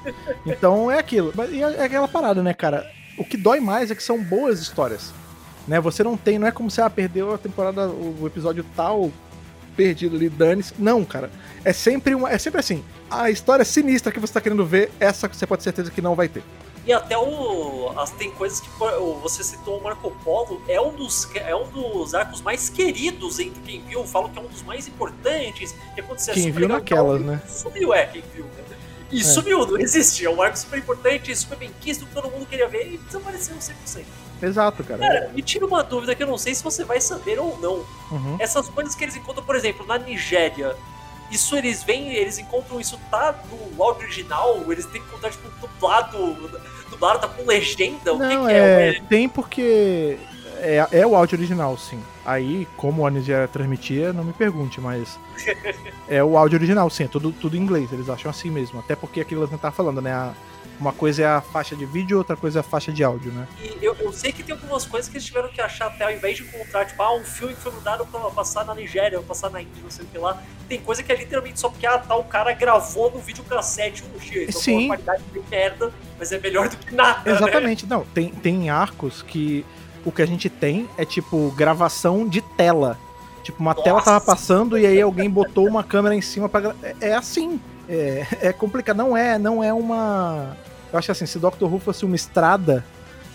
Então é aquilo. Mas e é aquela parada, né, cara? O que dói mais é que são boas histórias. Né? Você não tem, não é como se ah, perdeu a temporada, o episódio tal, perdido ali, dane-se. Não, cara. É sempre, uma, é sempre assim. A história sinistra que você tá querendo ver, essa você pode ter certeza que não vai ter. E até o. As, tem coisas que você citou o Marco Polo, é um dos, é um dos arcos mais queridos entre quem viu. Falam que é um dos mais importantes. Que aconteceu Quem super viu naquelas, né? Sumiu, é, quem viu, né? E É. sumiu, não existe. É um arco super importante, super bem quisto, que todo mundo queria ver e desapareceu 100%. Exato, cara. Cara, me tira uma dúvida que eu não sei se você vai saber ou não. Uhum. Essas coisas que eles encontram, por exemplo, na Nigéria, isso eles vêm, eles encontram isso tá no áudio original, eles têm que encontrar, tipo, dublado, dublado, tá com legenda, o Não, que, que é? é, tem porque é, é o áudio original, sim. Aí, como a Nigéria transmitia, não me pergunte, mas (laughs) é o áudio original, sim, é tudo, tudo em inglês, eles acham assim mesmo. Até porque aquilo que tava falando, né? a- uma coisa é a faixa de vídeo, outra coisa é a faixa de áudio, né? E eu, eu sei que tem algumas coisas que eles tiveram que achar até ao invés de encontrar, tipo, ah, um filme que foi mudado pra passar na Nigéria, ou passar na Índia, não sei o que lá. Tem coisa que é literalmente só porque ah, tá, o cara gravou no videocassete um dia. Então Sim. uma qualidade de merda, mas é melhor do que nada. né? Exatamente, não, tem, tem arcos que o que a gente tem é tipo gravação de tela. Tipo, uma tela tava Nossa. passando e aí alguém botou uma câmera em cima pra gra- é, é assim. É, é complicado. Não é, não é uma. Eu acho que assim, se Doctor Who fosse uma estrada,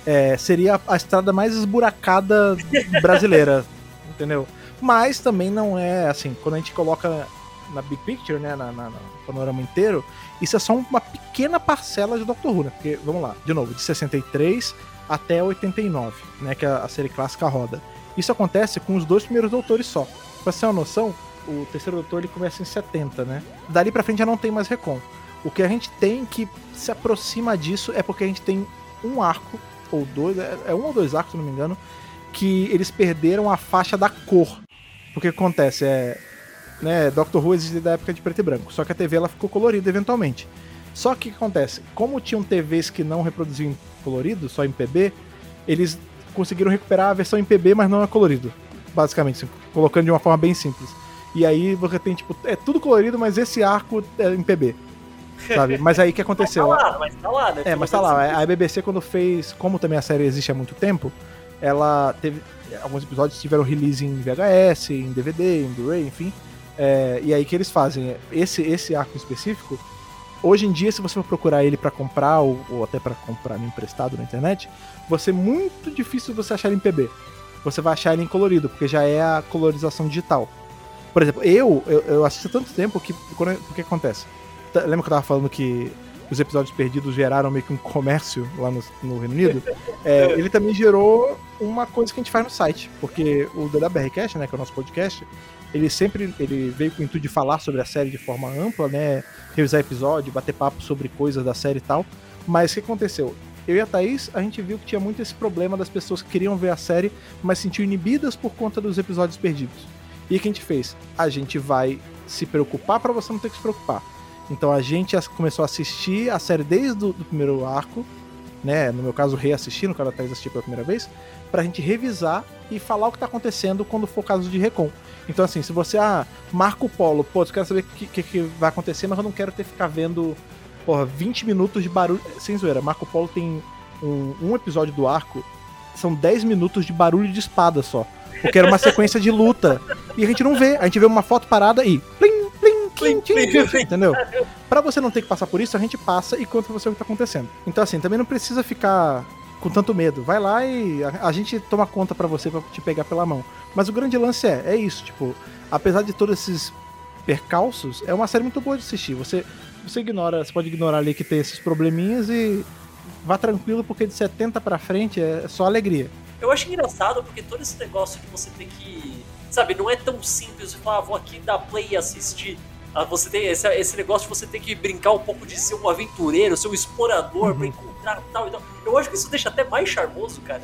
é, seria a estrada mais esburacada brasileira. (laughs) entendeu? Mas também não é assim, quando a gente coloca na big picture, né, na, na- no panorama inteiro, isso é só uma pequena parcela de Doctor Who, né? Porque, vamos lá, de novo, de 63 até 89, né, que a, a série clássica roda. Isso acontece com os dois primeiros doutores só. Pra você ter uma noção, o terceiro doutor ele começa em 70, né? Dali pra frente já não tem mais recon. O que a gente tem que se aproxima disso é porque a gente tem um arco, ou dois, é é um ou dois arcos, se não me engano, que eles perderam a faixa da cor. Porque o que acontece é. Né, Doctor Who existe da época de preto e branco, só que a TV ela ficou colorida eventualmente. Só que o que acontece? Como tinham TVs que não reproduziam em colorido, só em PB, eles conseguiram recuperar a versão em PB, mas não é colorido. Basicamente, assim, colocando de uma forma bem simples. E aí você tem, tipo, é tudo colorido, mas esse arco é em PB. Sabe? Mas aí o que aconteceu? (laughs) Mas tá lá, mas tá lá, né? É, mas tá lá. A BBC, quando fez. Como também a série existe há muito tempo, ela teve. Alguns episódios tiveram release em VHS, em DVD, em Blu-ray, enfim. É, e aí que eles fazem? Esse, esse arco específico, hoje em dia, se você for procurar ele para comprar, ou, ou até para comprar emprestado na internet, você é muito difícil você achar ele em PB. Você vai achar ele em colorido, porque já é a colorização digital. Por exemplo, eu, eu, eu assisto há tanto tempo que. O que acontece? Lembra que eu tava falando que os episódios perdidos geraram meio que um comércio lá no, no Reino Unido? (laughs) É, ele também gerou uma coisa que a gente faz no site, porque o DWRcast, né, que é o nosso podcast, ele sempre ele veio com o intuito de falar sobre a série de forma ampla, né, revisar episódio, bater papo sobre coisas da série e tal. Mas o que aconteceu? Eu e a Thaís, a gente viu que tinha muito esse problema das pessoas que queriam ver a série, mas sentiam inibidas por conta dos episódios perdidos. E o que a gente fez? A gente vai se preocupar para você não ter que se preocupar. Então a gente começou a assistir a série desde o primeiro arco, né? No meu caso, reassistir, no caso da Thaís assistir pela primeira vez, pra gente revisar e falar o que tá acontecendo quando for caso de recon. Então, assim, se você, ah, Marco Polo, pô, eu quero saber o que, que, que, vai acontecer, mas eu não quero ter que ficar vendo, porra, 20 minutos de barulho. Sem zoeira, Marco Polo tem um, um episódio do arco, são 10 minutos de barulho de espada só. Porque era uma sequência de luta. E a gente não vê. A gente vê uma foto parada e. Plim, plim, plim, plim, plim, entendeu? Pra você não ter que passar por isso, a gente passa e conta pra você o que tá acontecendo. Então, assim, também não precisa ficar com tanto medo. Vai lá e a, a gente toma conta para você para te pegar pela mão. Mas o grande lance é, é isso, tipo, apesar de todos esses percalços, é uma série muito boa de assistir. Você você ignora, você pode ignorar ali que tem esses probleminhas e vá tranquilo porque de 70 para frente é só alegria. Eu acho engraçado porque todo esse negócio que você tem que. Sabe, não é tão simples de falar, ah, vou aqui dar play e assistir. Ah, você tem esse, esse negócio de você tem que brincar um pouco de ser um aventureiro, ser um explorador uhum. pra encontrar tal e tal. Eu acho que isso deixa até mais charmoso, cara.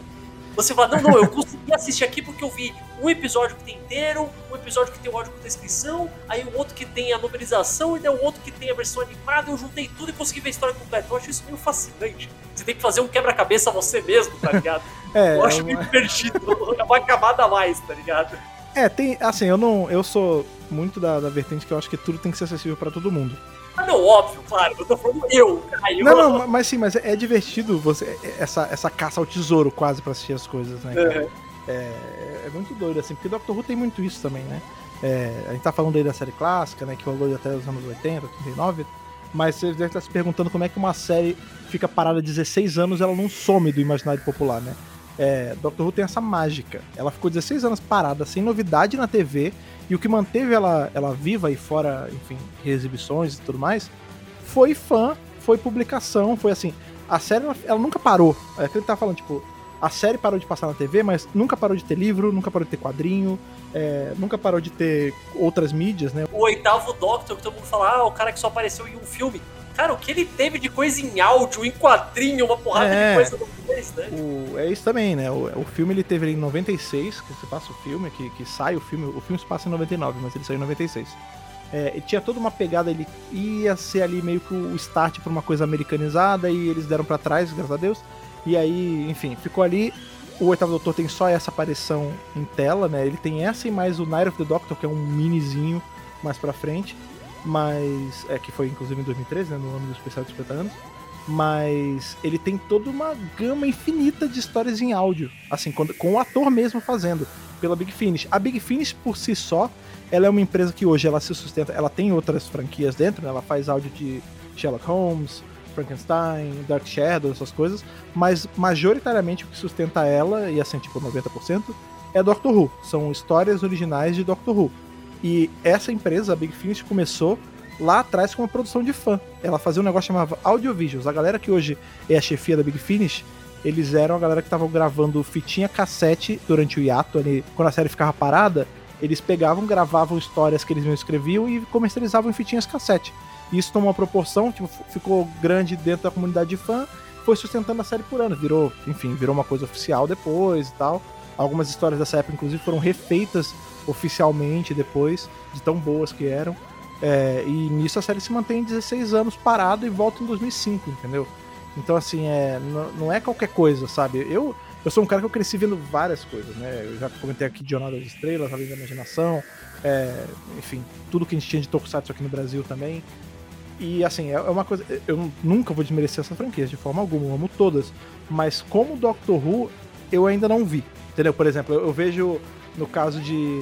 Você fala, não, não, eu consegui assistir aqui porque eu vi um episódio que tem inteiro, um episódio que tem o áudio com descrição, aí o outro que tem a novelização e daí o outro que tem a versão animada, eu juntei tudo e consegui ver a história completa. Eu acho isso meio fascinante. Você tem que fazer um quebra-cabeça você mesmo, tá ligado? (laughs) é, eu acho é uma... meio perdido, é uma camada a mais, tá ligado? É, tem, assim, eu não, eu sou muito da, da vertente que eu acho que tudo tem que ser acessível para todo mundo. Ah, não, óbvio, claro. Eu tô falando eu, Caio. Não, não, mas sim, mas é, divertido você essa, essa caça ao tesouro quase pra assistir as coisas, né? Uhum. É, é muito doido, assim, porque Doctor Who tem muito isso também, né? É, a gente tá falando aí da série clássica, né? Que rolou até os anos 80, 89. Mas você deve estar se perguntando como é que uma série fica parada 16 anos ela não some do imaginário popular, né? É, Doctor Who tem essa mágica. Ela ficou 16 anos parada, sem novidade na TV, e o que manteve ela, ela viva e fora, enfim, exibições e tudo mais, foi fã, foi publicação, foi assim. A série, ela, ela nunca parou. É aquilo que tá falando, tipo, a série parou de passar na TV, mas nunca parou de ter livro, nunca parou de ter quadrinho, é, nunca parou de ter outras mídias, né? O oitavo Doctor, que todo mundo fala, ah, o cara que só apareceu em um filme. Cara, o que ele teve de coisa em áudio, em quadrinho, uma porrada é, de coisa no né? O, é isso também, né? O, o filme ele teve em 96, que você passa o filme, que, que sai o filme. O filme se passa em 99, mas ele saiu em 96. É, e tinha toda uma pegada, ele ia ser ali meio que o start pra uma coisa americanizada e eles deram para trás, graças a Deus. E aí, enfim, ficou ali. O Oitavo Doutor tem só essa aparição em tela, né? Ele tem essa e mais o Night of the Doctor, que é um minizinho mais pra frente mas é que foi inclusive em 2013, né, no ano do especial de 50 anos. Mas ele tem toda uma gama infinita de histórias em áudio, assim, com, com o ator mesmo fazendo, pela Big Finish. A Big Finish por si só, ela é uma empresa que hoje ela se sustenta, ela tem outras franquias dentro, né? ela faz áudio de Sherlock Holmes, Frankenstein, Dark Shadow, essas coisas, mas majoritariamente o que sustenta ela, e assim, tipo 90%, é Doctor Who. São histórias originais de Doctor Who. E essa empresa, a Big Finish, começou lá atrás com uma produção de fã. Ela fazia um negócio chamado Audiovisuals. A galera que hoje é a chefia da Big Finish, eles eram a galera que estavam gravando fitinha cassete durante o hiato ali, quando a série ficava parada, eles pegavam, gravavam histórias que eles mesmos escreviam e comercializavam em fitinhas cassete. E isso tomou uma proporção, tipo, ficou grande dentro da comunidade de fã, foi sustentando a série por ano, virou, enfim, virou uma coisa oficial depois e tal. Algumas histórias dessa época, inclusive, foram refeitas oficialmente depois, de tão boas que eram. É, e nisso a série se mantém 16 anos parado e volta em 2005, entendeu? Então, assim, é, não, não é qualquer coisa, sabe? Eu, eu eu sou um cara que eu cresci vendo várias coisas, né? Eu já comentei aqui de Jornada das Estrelas, Além da Imaginação, é, enfim, tudo que a gente tinha de Tokusatsu aqui no Brasil também. E assim, é, é uma coisa. Eu nunca vou desmerecer essa franquia de forma alguma, eu amo todas. Mas como Doctor Who, eu ainda não vi. Entendeu? Por exemplo, eu, eu vejo no caso de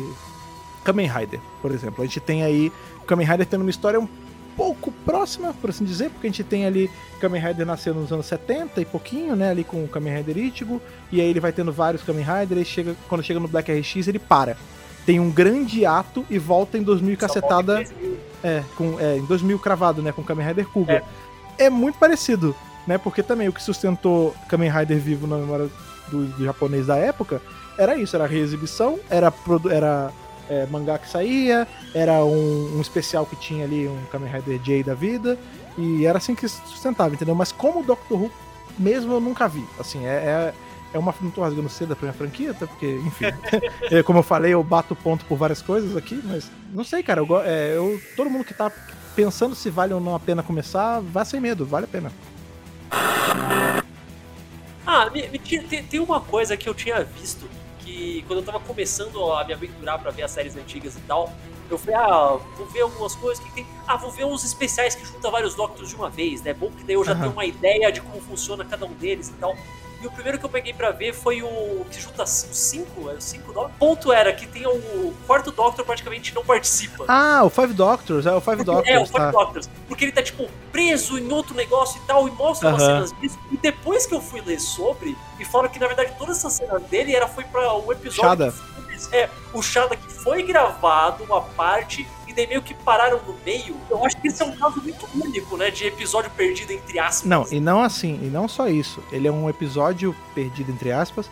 Kamen Rider, por exemplo. A gente tem aí Kamen Rider tendo uma história um pouco próxima, por assim dizer, porque a gente tem ali Kamen Rider nascendo nos anos 70 e pouquinho, né, ali com o Kamen Rider Ichigo, e aí ele vai tendo vários Kamen Rider, e chega, quando chega no Black RX ele para. Tem um grande ato e volta em 2000 cacetada. É, com, é, em 2000 cravado, né, com Kamen Rider Kuga. É. é muito parecido, né, porque também o que sustentou Kamen Rider vivo na memória do, do japonês da época era isso, era reexibição, era, era é, mangá que saía, era um, um, especial que tinha ali, um Kamen Rider J da vida, e era assim que sustentava, entendeu? Mas como o Doctor Who, mesmo eu nunca vi. Assim, é, é, é uma. Não tô rasgando cedo pra minha franquia, até porque, enfim. (laughs) é, como eu falei, eu bato ponto por várias coisas aqui, mas não sei, cara. Eu, é, eu, todo mundo que tá pensando se vale ou não a pena começar, vá sem medo, vale a pena. Ah, me, me, tem, tem uma coisa que eu tinha visto que quando eu tava começando a me aventurar para ver as séries antigas e tal, eu falei, ah, vou ver algumas coisas que tem. Ah, vou ver uns especiais que juntam vários Doctors de uma vez, né? Bom que daí eu já uhum. tenho uma ideia de como funciona cada um deles e tal. E o primeiro que eu peguei para ver foi o que junta os cinco, é o cinco. O ponto era que tem o quarto Doctor praticamente não participa. Ah, o Five Doctors, é o Five Doctors. É, o Five tá. Doctors. Porque ele tá, tipo, preso em outro negócio e tal, e mostra umas cenas disso. E depois que eu fui ler sobre, e falaram que na verdade todas essas cenas dele era, foi para um episódio. Shada. É, o Shada que foi gravado, uma parte daí meio que pararam no meio. Eu acho que esse é um caso muito único, né? De episódio perdido, entre aspas. Não, e não assim, e não só isso. Ele é um episódio perdido, entre aspas,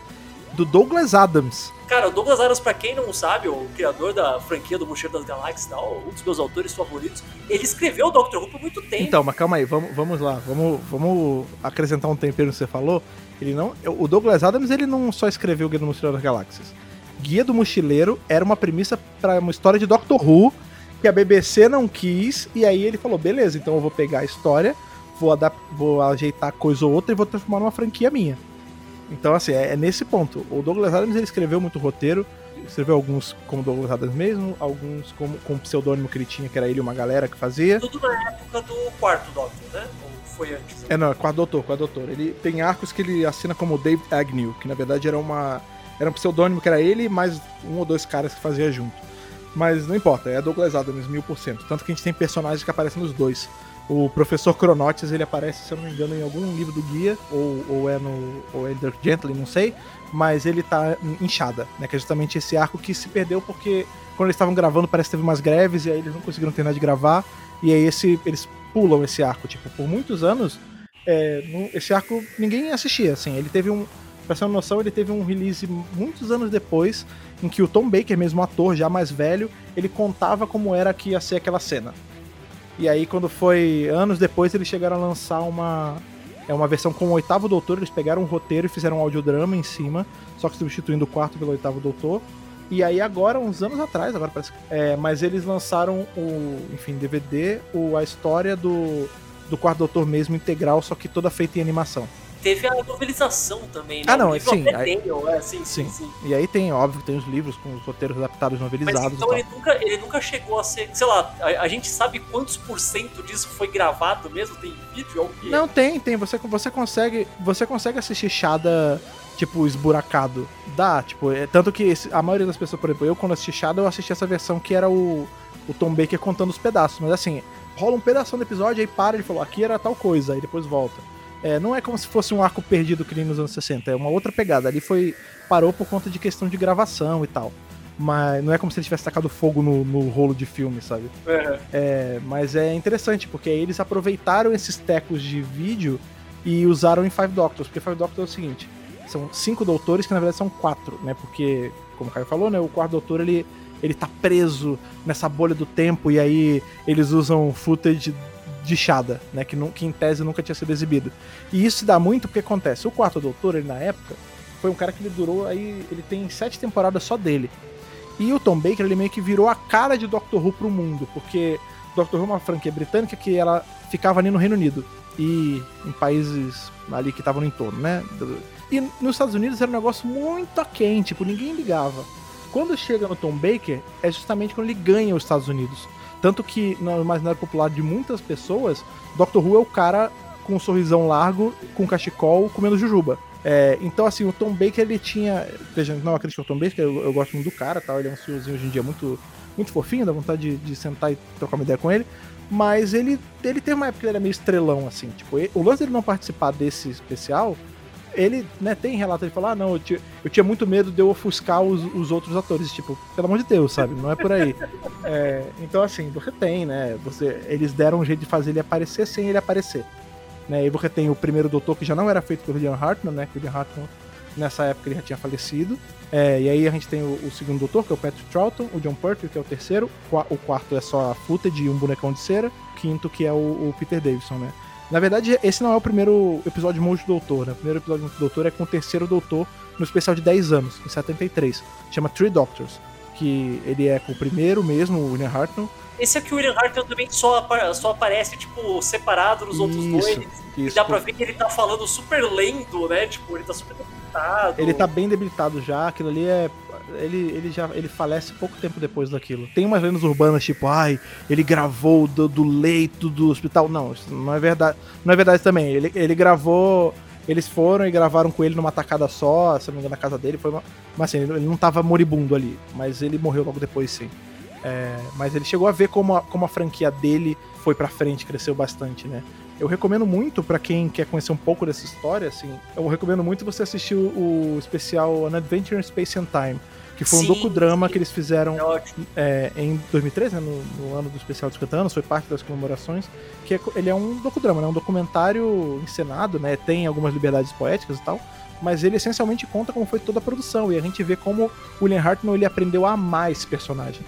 do Douglas Adams. Cara, o Douglas Adams, pra quem não sabe, o criador da franquia do Mochileiro das Galáxias e tal, um dos meus autores favoritos, ele escreveu o Doctor Who por muito tempo. Então, mas calma aí, vamos, vamos lá, vamos, vamos acrescentar um tempero no que você falou. Ele não, o Douglas Adams, ele não só escreveu o Guia do Mochileiro das Galáxias. Guia do Mochileiro era uma premissa para uma história de Doctor Who que a BBC não quis, e aí ele falou: beleza, então eu vou pegar a história, vou, vou ajeitar coisa ou outra e vou transformar numa franquia minha. Então, assim, é, é, nesse ponto. O Douglas Adams ele escreveu muito roteiro, escreveu alguns como Douglas Adams mesmo, alguns como, com o pseudônimo que ele tinha, que era ele e uma galera que fazia. Tudo na época do quarto Doctor, né? Ou foi antes? É, não, é quarto Doutor, quarto Doutor. Ele tem arcos que ele assina como Dave Agnew, que na verdade era uma. Era um pseudônimo que era ele mais um ou dois caras que fazia junto. Mas não importa, é Douglas Adams, mil por cento. Tanto que a gente tem personagens que aparecem nos dois. O professor Cronotes, ele aparece, se eu não me engano, em algum livro do guia, ou, ou é no ou é Gently, não sei, mas ele tá inchada, né? Que é justamente esse arco que se perdeu porque quando eles estavam gravando parece que teve umas greves e aí eles não conseguiram terminar de gravar, e aí esse, eles pulam esse arco. Tipo, por muitos anos, é, esse arco ninguém assistia, assim. Ele teve um. Pra ter uma noção, ele teve um release muitos anos depois, em que o Tom Baker, mesmo ator já mais velho, ele contava como era que ia ser aquela cena. E aí, quando foi anos depois, eles chegaram a lançar uma, é uma versão com o oitavo doutor. Eles pegaram um roteiro e fizeram um audiodrama em cima, só que substituindo o quarto pelo oitavo doutor. E aí agora, uns anos atrás, agora parece é, mas eles lançaram o, enfim, DVD, o, a história do, do quarto doutor mesmo integral, só que toda feita em animação teve a novelização também, né? Ah, não, sim. Aí, tem, é, sim, sim, sim, E aí tem, óbvio, tem os livros com os roteiros adaptados novelizados. Mas, então ele nunca, ele nunca chegou a ser, sei lá, a, a, gente sabe quantos por cento disso foi gravado mesmo? Tem vídeo? Ou quê? Não, tem, tem. Você, você consegue. Você consegue assistir Shada tipo, esburacado. Dá, tipo, é, tanto que esse, a maioria das pessoas, por exemplo, eu quando assisti Shadow, eu assisti essa versão que era o, o Tom Baker contando os pedaços, mas assim, rola um pedaço do episódio, aí para, ele falou, aqui era tal coisa, aí depois volta. É, não é como se fosse um arco perdido que nem nos anos 60, é uma outra pegada. Ali foi. parou por conta de questão de gravação e tal. Mas não é como se ele tivesse tacado fogo no, no rolo de filme, sabe? É. é. Mas é interessante, porque eles aproveitaram esses tecos de vídeo e usaram em Five Doctors. Porque Five Doctors é o seguinte: são cinco doutores que na verdade são quatro, né? Porque, como o Caio falou, né? O quarto doutor ele, ele tá preso nessa bolha do tempo e aí eles usam footage de Shada, né? Que, que em tese nunca tinha sido exibido. E isso se dá muito porque acontece. O quarto doutor, ele na época, foi um cara que ele durou aí. Ele tem sete temporadas só dele. E o Tom Baker, ele meio que virou a cara de Doctor Who pro mundo, porque Doctor Who é uma franquia britânica que ela ficava ali no Reino Unido e em países ali que estavam no entorno, né? E nos Estados Unidos era um negócio muito aquém, tipo, ninguém ligava. Quando chega no Tom Baker, é justamente quando ele ganha os Estados Unidos. Tanto que no imaginário popular de muitas pessoas, Doctor Who é o cara com um sorrisão largo, com cachecol, comendo jujuba. É, então, assim, o Tom Baker, ele tinha. Veja, não acredito no Tom Baker, eu, eu, gosto muito do cara, tal. Ele é um senhorzinho hoje em dia muito, muito fofinho, dá vontade de, de sentar e trocar uma ideia com ele. Mas ele, ele teve uma época que ele era meio estrelão, assim. Tipo, ele, o lance dele não participar desse especial, ele, né, tem relato, ele fala, ah, não, eu tinha, eu tinha muito medo de eu ofuscar os, os outros atores. Tipo, pelo amor de Deus, sabe? Não é por aí. (laughs) É, então, assim, você tem, né? Você, eles deram um jeito de fazer ele aparecer sem ele aparecer. Né? E você tem o primeiro doutor, que já não era feito pelo William Hartman, né? Que o William Hartman, nessa época, ele já tinha falecido. É, e aí a gente tem o, o, segundo doutor, que é o Patrick Troughton, o John Pertwee, que é o terceiro, o quarto é só a footage e um bonecão de cera, o quinto que é o, o, Peter Davison, né? Na verdade, esse não é o primeiro episódio de Monge Doutor, né? O primeiro episódio de Doutor é com o terceiro doutor no especial de 10 anos, em 73. Chama Three Doctors, que ele é com o primeiro mesmo, o William Hartman, esse aqui, o William Hartnell também só, só aparece, tipo, separado nos outros isso, dois. Isso. E dá pra ver que ele tá falando super lento, né? Tipo, ele tá super debilitado. Ele tá bem debilitado já, aquilo ali é. Ele, ele já ele falece pouco tempo depois daquilo. Tem umas lendas urbanas, tipo, ai, ele gravou do, do leito do hospital. Não, isso não é verdade. Não é verdade também. Ele, ele gravou. Eles foram e gravaram com ele numa tacada só, se não me engano, na casa dele. Foi uma, mas assim, ele não tava moribundo ali. Mas ele morreu logo depois, sim. É, mas ele chegou a ver como a, como a franquia dele foi pra frente, cresceu bastante, né? Eu recomendo muito para quem quer conhecer um pouco dessa história, assim, eu recomendo muito você assistir o, o especial An Adventure in Space and Time, que foi sim, um docudrama sim. que eles fizeram é, é, em 2013, né, no, no, ano do especial dos 50 anos, foi parte das comemorações, que é, ele é um docudrama, né, um documentário encenado, né, tem algumas liberdades poéticas e tal, mas ele essencialmente conta como foi toda a produção, e a gente vê como o William Hartnell ele aprendeu a amar esse personagem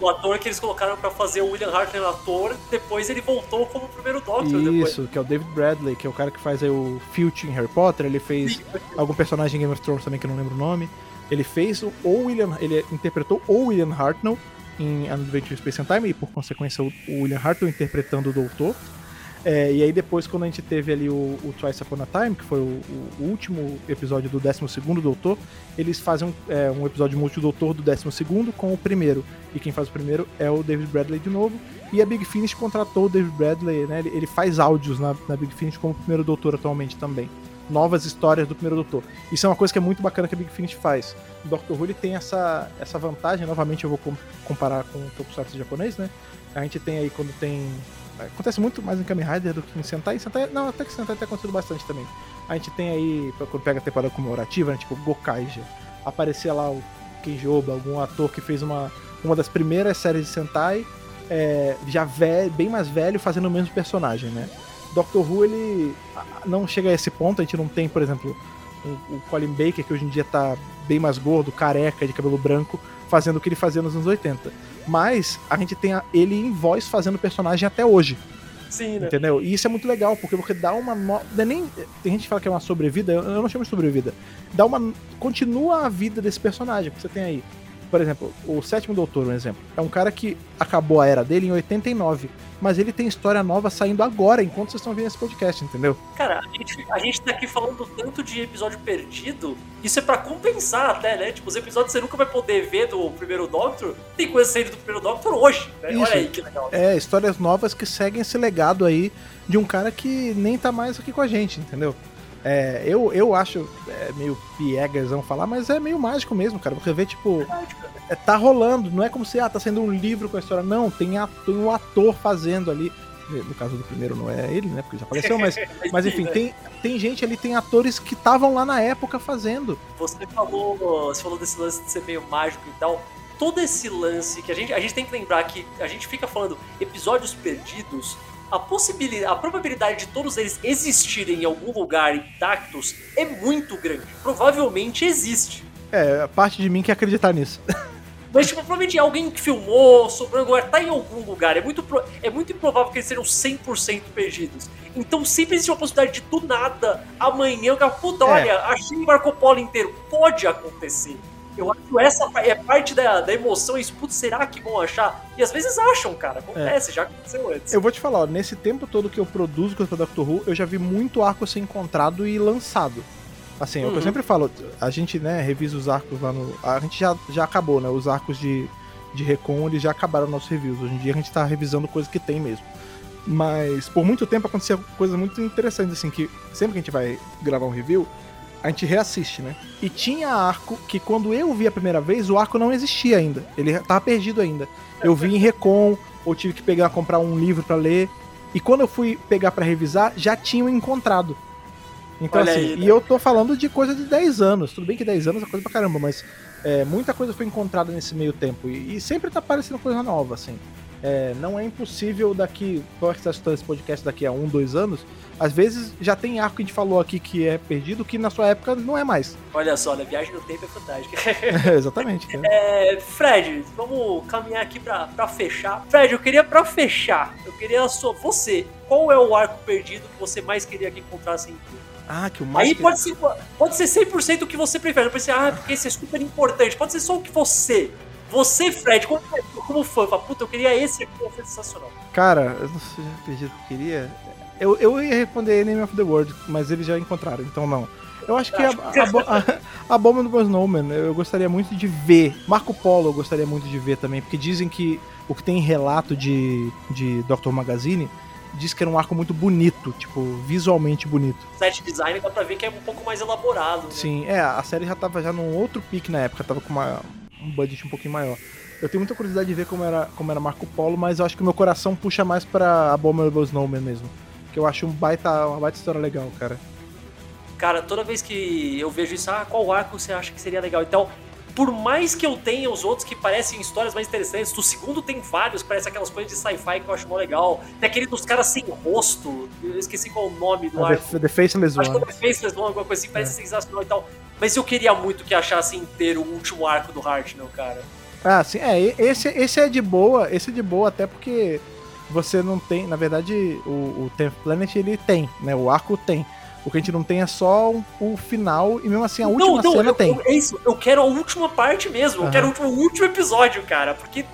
o, o ator que eles colocaram para fazer o William Hartnell ator, depois ele voltou como primeiro Doctor. Isso, depois. que é o David Bradley, que é o cara que faz aí o Filch em Harry Potter. Ele fez algum personagem em Game of Thrones também que eu não lembro o nome. Ele fez o William, ele interpretou o William Hartnell em Adventure Space and Time e por consequência o William Hartnell interpretando o Doutor. É, e aí depois, quando a gente teve ali o, o Twice Upon a Time, que foi o, o último episódio do 12 Doutor, eles fazem um, é, um episódio multi-doutor do 12 com o primeiro. E quem faz o primeiro é o David Bradley de novo. E a Big Finish contratou o David Bradley, né? Ele, ele faz áudios na, na Big Finish como primeiro doutor atualmente também novas histórias do primeiro Doutor. Isso é uma coisa que é muito bacana que a Big Finish faz. O Doctor Who ele tem essa, essa vantagem, novamente eu vou comparar com o Tokusatsu japonês, né? A gente tem aí quando tem Acontece muito mais em Kamen Rider do que em Sentai. Sentai não, até que Sentai tem acontecido bastante também. A gente tem aí, quando pega a temporada comemorativa, né, tipo Gokaija, aparecia lá o Keijoba, algum ator que fez uma, uma das primeiras séries de Sentai, é, já velho, bem mais velho, fazendo o mesmo personagem, né? Doctor Who, ele não chega a esse ponto, a gente não tem, por exemplo, o, o Colin Baker, que hoje em dia tá bem mais gordo, careca, de cabelo branco, fazendo o que ele fazia nos anos 80. Mas a gente tem ele em voz fazendo o personagem até hoje. Sim, né? Entendeu? E isso é muito legal, porque você dá uma. No... É nem... Tem gente que fala que é uma sobrevida, eu não chamo de sobrevida. Dá uma. Continua a vida desse personagem que você tem aí. Por exemplo, o Sétimo Doutor, um exemplo. É um cara que acabou a era dele em 89 mas ele tem história nova saindo agora, enquanto vocês estão vendo esse podcast, entendeu? Cara, a gente, a gente tá aqui falando tanto de episódio perdido, isso é para compensar até, né? Tipo, os episódios que você nunca vai poder ver do primeiro Doctor, tem coisa saindo do primeiro Doctor hoje, né? Isso. Olha aí que legal. É, histórias novas que seguem esse legado aí de um cara que nem tá mais aqui com a gente, entendeu? É, eu, eu acho é, meio piegasão falar, mas é meio mágico mesmo, cara. Você vê, tipo, é, tá rolando, não é como se, ah, tá sendo um livro com a história. Não, tem, ator, tem um ator fazendo ali. No caso do primeiro não é ele, né? Porque já apareceu, mas, (laughs) mas enfim, tem, tem gente ali, tem atores que estavam lá na época fazendo. Você falou, você falou desse lance de ser meio mágico e tal. Todo esse lance que a gente, a gente tem que lembrar que a gente fica falando episódios perdidos a possibilidade, a probabilidade de todos eles existirem em algum lugar intactos é muito grande. Provavelmente existe. É, a parte de mim que acreditar nisso. (laughs) Mas, tipo, provavelmente alguém que filmou, sobrou agora, tá em algum lugar. É muito, é muito improvável que eles sejam 100% perdidos. Então sempre existe uma possibilidade de do nada, amanhã, o cara, puta, é. olha, achei o Marco Polo inteiro. Pode acontecer. Eu acho que essa é parte da, da emoção, isso, putz, será que vão achar? E às vezes acham, cara, acontece, é. já aconteceu antes. Eu vou te falar, ó, nesse tempo todo que eu produzo coisa pra Doctor Who, eu já vi muito arco ser encontrado e lançado. Assim, uhum. é o que eu uhum. sempre falo, a gente, né, revisa os arcos lá no... A gente já, já acabou, né, os arcos de, de Recon, eles já acabaram nossos reviews. Hoje em dia a gente tá revisando coisas que tem mesmo. Mas por muito tempo acontecia coisas muito interessantes, assim, que sempre que a gente vai gravar um review, a gente reassiste, né? E tinha arco que quando eu vi a primeira vez, o arco não existia ainda. Ele tava perdido ainda. Eu vi em Recon, ou tive que pegar, comprar um livro para ler. E quando eu fui pegar para revisar, já tinham encontrado. Então, Olha assim, aí, né? e eu tô falando de coisa de 10 anos. Tudo bem que 10 anos é coisa pra caramba, mas é, muita coisa foi encontrada nesse meio tempo. E, e sempre tá aparecendo coisa nova, assim. É, não é impossível daqui, pode estar escutando esse podcast daqui a um, dois anos, às vezes já tem arco que a gente falou aqui que é perdido, que na sua época não é mais. Olha só, a viagem no tempo é fantástica. (laughs) é, exatamente. Né? É, Fred, vamos caminhar aqui pra, pra fechar. Fred, eu queria pra fechar, eu queria só você, qual é o arco perdido que você mais queria que encontrasse em tudo? Ah, que o mais. Aí pode ser, pode ser 100% o que você prefere. Não pode ser, ah, porque esse é super importante. Pode ser só o que você você, Fred, como, como fã, fala, puta, eu queria esse aqui, é sensacional. Cara, eu não sei se acredito que eu queria. Eu, eu ia responder Enemy of the World, mas eles já encontraram, então não. Eu acho que a, a, a, a Bomba do Snowman eu gostaria muito de ver. Marco Polo eu gostaria muito de ver também, porque dizem que o que tem relato de, de Dr. Magazine diz que era um arco muito bonito, tipo, visualmente bonito. Set design dá pra ver que é um pouco mais elaborado. Né? Sim, é, a série já tava já num outro pique na época, tava com uma, um budget um pouquinho maior. Eu tenho muita curiosidade de ver como era, como era Marco Polo, mas eu acho que o meu coração puxa mais pra Abominable Snowman mesmo. Que eu acho um baita, uma baita história legal, cara. Cara, toda vez que eu vejo isso, ah, qual arco você acha que seria legal? Então, por mais que eu tenha os outros que parecem histórias mais interessantes, do segundo tem vários, parece aquelas coisas de sci-fi que eu acho mó legal. Tem aquele dos caras sem rosto, eu esqueci qual é o nome do arco. The, Faceless. Acho que é The Faceless One, alguma coisa assim, parece é. sensacional e tal. Mas eu queria muito que achasse inteiro o último arco do Hartnell, cara. Ah, sim, é, esse, esse é de boa, esse é de boa até porque você não tem, na verdade, o, o Tenth Planet ele tem, né, o arco tem. O que a gente não tem é só o, final, e mesmo assim a última não, não, cena eu, tem. Eu, é isso, eu quero a última parte mesmo, uhum. eu quero o último, o último episódio, cara, porque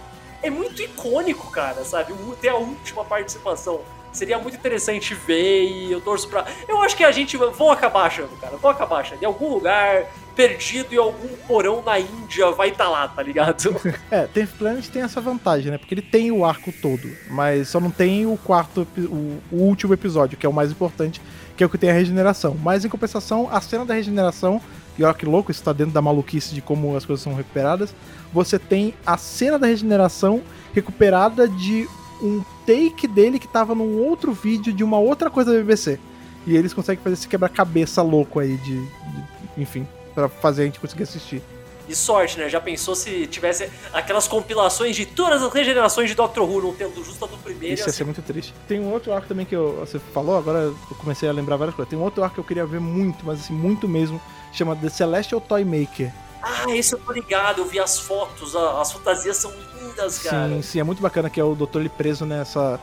é muito icônico, cara, sabe? Ter a última participação. Seria muito interessante ver e eu torço pra. Eu acho que a gente. Vão acabar achando, cara. Vão acabar achando. Em algum lugar, perdido em algum porão na Índia, vai estar tá lá, tá ligado? (laughs) é, Tenth Planet tem essa vantagem, né? Porque ele tem o arco todo, mas só não tem o quarto, o, o último episódio, que é o mais importante, que é o que tem a regeneração. Mas em compensação, a cena da regeneração, e olha que louco, isso tá dentro da maluquice de como as coisas são recuperadas. Você tem a cena da regeneração recuperada de um take dele que tava num outro vídeo de uma outra coisa da BBC. E eles conseguem fazer esse quebra-cabeça louco aí de, de, Enfim, para fazer a gente conseguir assistir. E sorte, né? Já pensou se tivesse aquelas compilações de todas as regenerações de Doctor Who, não tendo justa do primeiro. Isso ia assim... ser muito triste. Tem um outro arco também que eu, você falou, agora eu comecei a lembrar várias coisas. Tem um outro arco que eu queria ver muito, mas assim, muito mesmo, chama The Celestial Toy Maker. Ah, esse eu tô ligado, eu vi as fotos, as fantasias são lindas, cara. Sim, sim, é muito bacana que é o doutor ele preso nessa.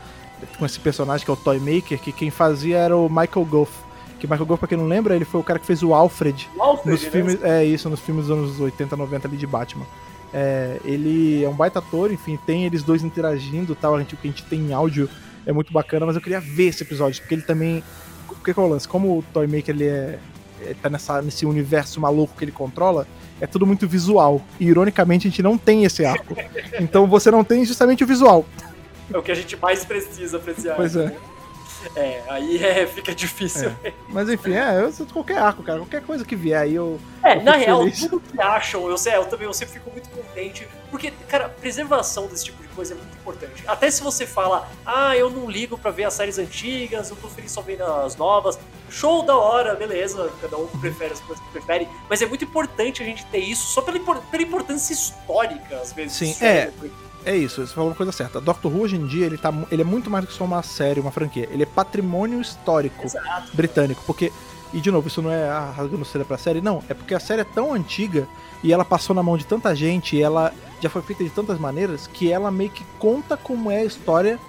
com esse personagem que é o Toy Maker, que quem fazia era o Michael Goff. Que Michael Goff, pra quem não lembra, ele foi o cara que fez o Alfred. O Alfred nos né? filmes, É isso, nos filmes dos anos 80, 90 ali de Batman. É, ele é um baita ator, enfim, tem eles dois interagindo tal. A gente, o que a gente tem em áudio é muito bacana, mas eu queria ver esse episódio, porque ele também. O que, é o lance? Como o Toy Maker ele é. Ele tá nessa, nesse universo maluco que ele controla, é tudo muito visual. E ironicamente a gente não tem esse arco. então você não tem justamente o visual. É o que a gente mais precisa apreciar. Pois é. É, aí (laughs) é, fica difícil. É. Mas enfim, é, eu qualquer arco, cara. Qualquer coisa que vier aí eu. É, eu na real, feliz. tudo que acham, eu sei, eu também eu sempre fico muito contente. Porque, cara, preservação desse tipo de coisa é muito importante. Até se você fala, ah, eu não ligo para ver as séries antigas, eu tô feliz só vendo as novas. Show da hora, beleza, cada um prefere as coisas que prefere. Mas é muito importante a gente ter isso só pela, pela importância histórica, às vezes. Sim, é. É isso, você falou uma coisa certa. Doctor Who hoje em dia ele, tá, ele é muito mais do que só uma série, uma franquia. Ele é patrimônio histórico Exato. britânico. Porque, e de novo, isso não é rasgando seda pra série, não. É porque a série é tão antiga e ela passou na mão de tanta gente e ela já foi feita de tantas maneiras que ela meio que conta como é a história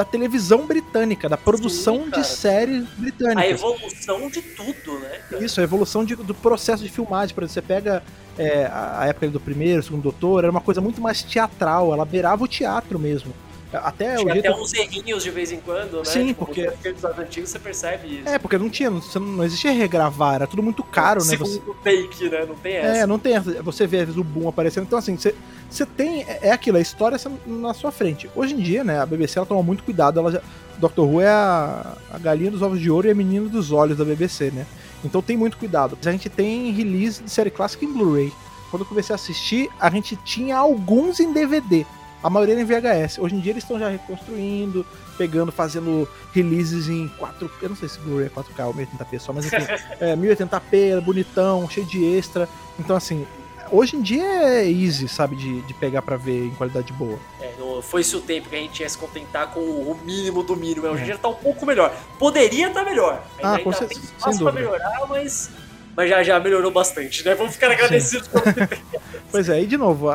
da televisão britânica, da produção Sim, de séries britânicas. A evolução de tudo, né? Cara? Isso, a evolução de, do processo de filmagem. Por exemplo, você pega é, a, época do primeiro, segundo doutor, era uma coisa muito mais teatral, ela beirava o teatro mesmo. Até Tinha o jeito... até uns errinhos de vez em quando, né? Sim, tipo, porque. Nos antigos você percebe isso. É, porque não tinha, não, não existia regravar, era tudo muito caro, né? Você... take, né? Não tem essa. É, não tem essa. Você vê às vezes o boom aparecendo. Então, assim, você, você tem. É, é aquilo, a história na sua frente. Hoje em dia, né, a BBC ela toma muito cuidado. Ela já, Doctor Who é a, a galinha dos ovos de ouro e a menina dos olhos da BBC, né? Então tem muito cuidado. A gente tem release de série clássica em Blu-ray. Quando eu comecei a assistir, a gente tinha alguns em DVD a maioria em VHS. Hoje em dia eles estão já reconstruindo, pegando, fazendo releases em 4 Eu não sei se Blu-ray é 4K ou 1080p só, mas enfim, (laughs) é, 1080p, bonitão, cheio de extra. Então, assim, hoje em dia é easy, sabe, de, de pegar para ver em qualidade boa. É, foi-se o tempo que a gente ia se contentar com o mínimo do mínimo. Hoje em é. dia tá um pouco melhor. Poderia estar tá melhor. Ah, ainda com certeza. Tem espaço pra melhorar, mas mas já, já melhorou bastante, né? Vamos ficar agradecidos por (laughs) Pois é, e de novo,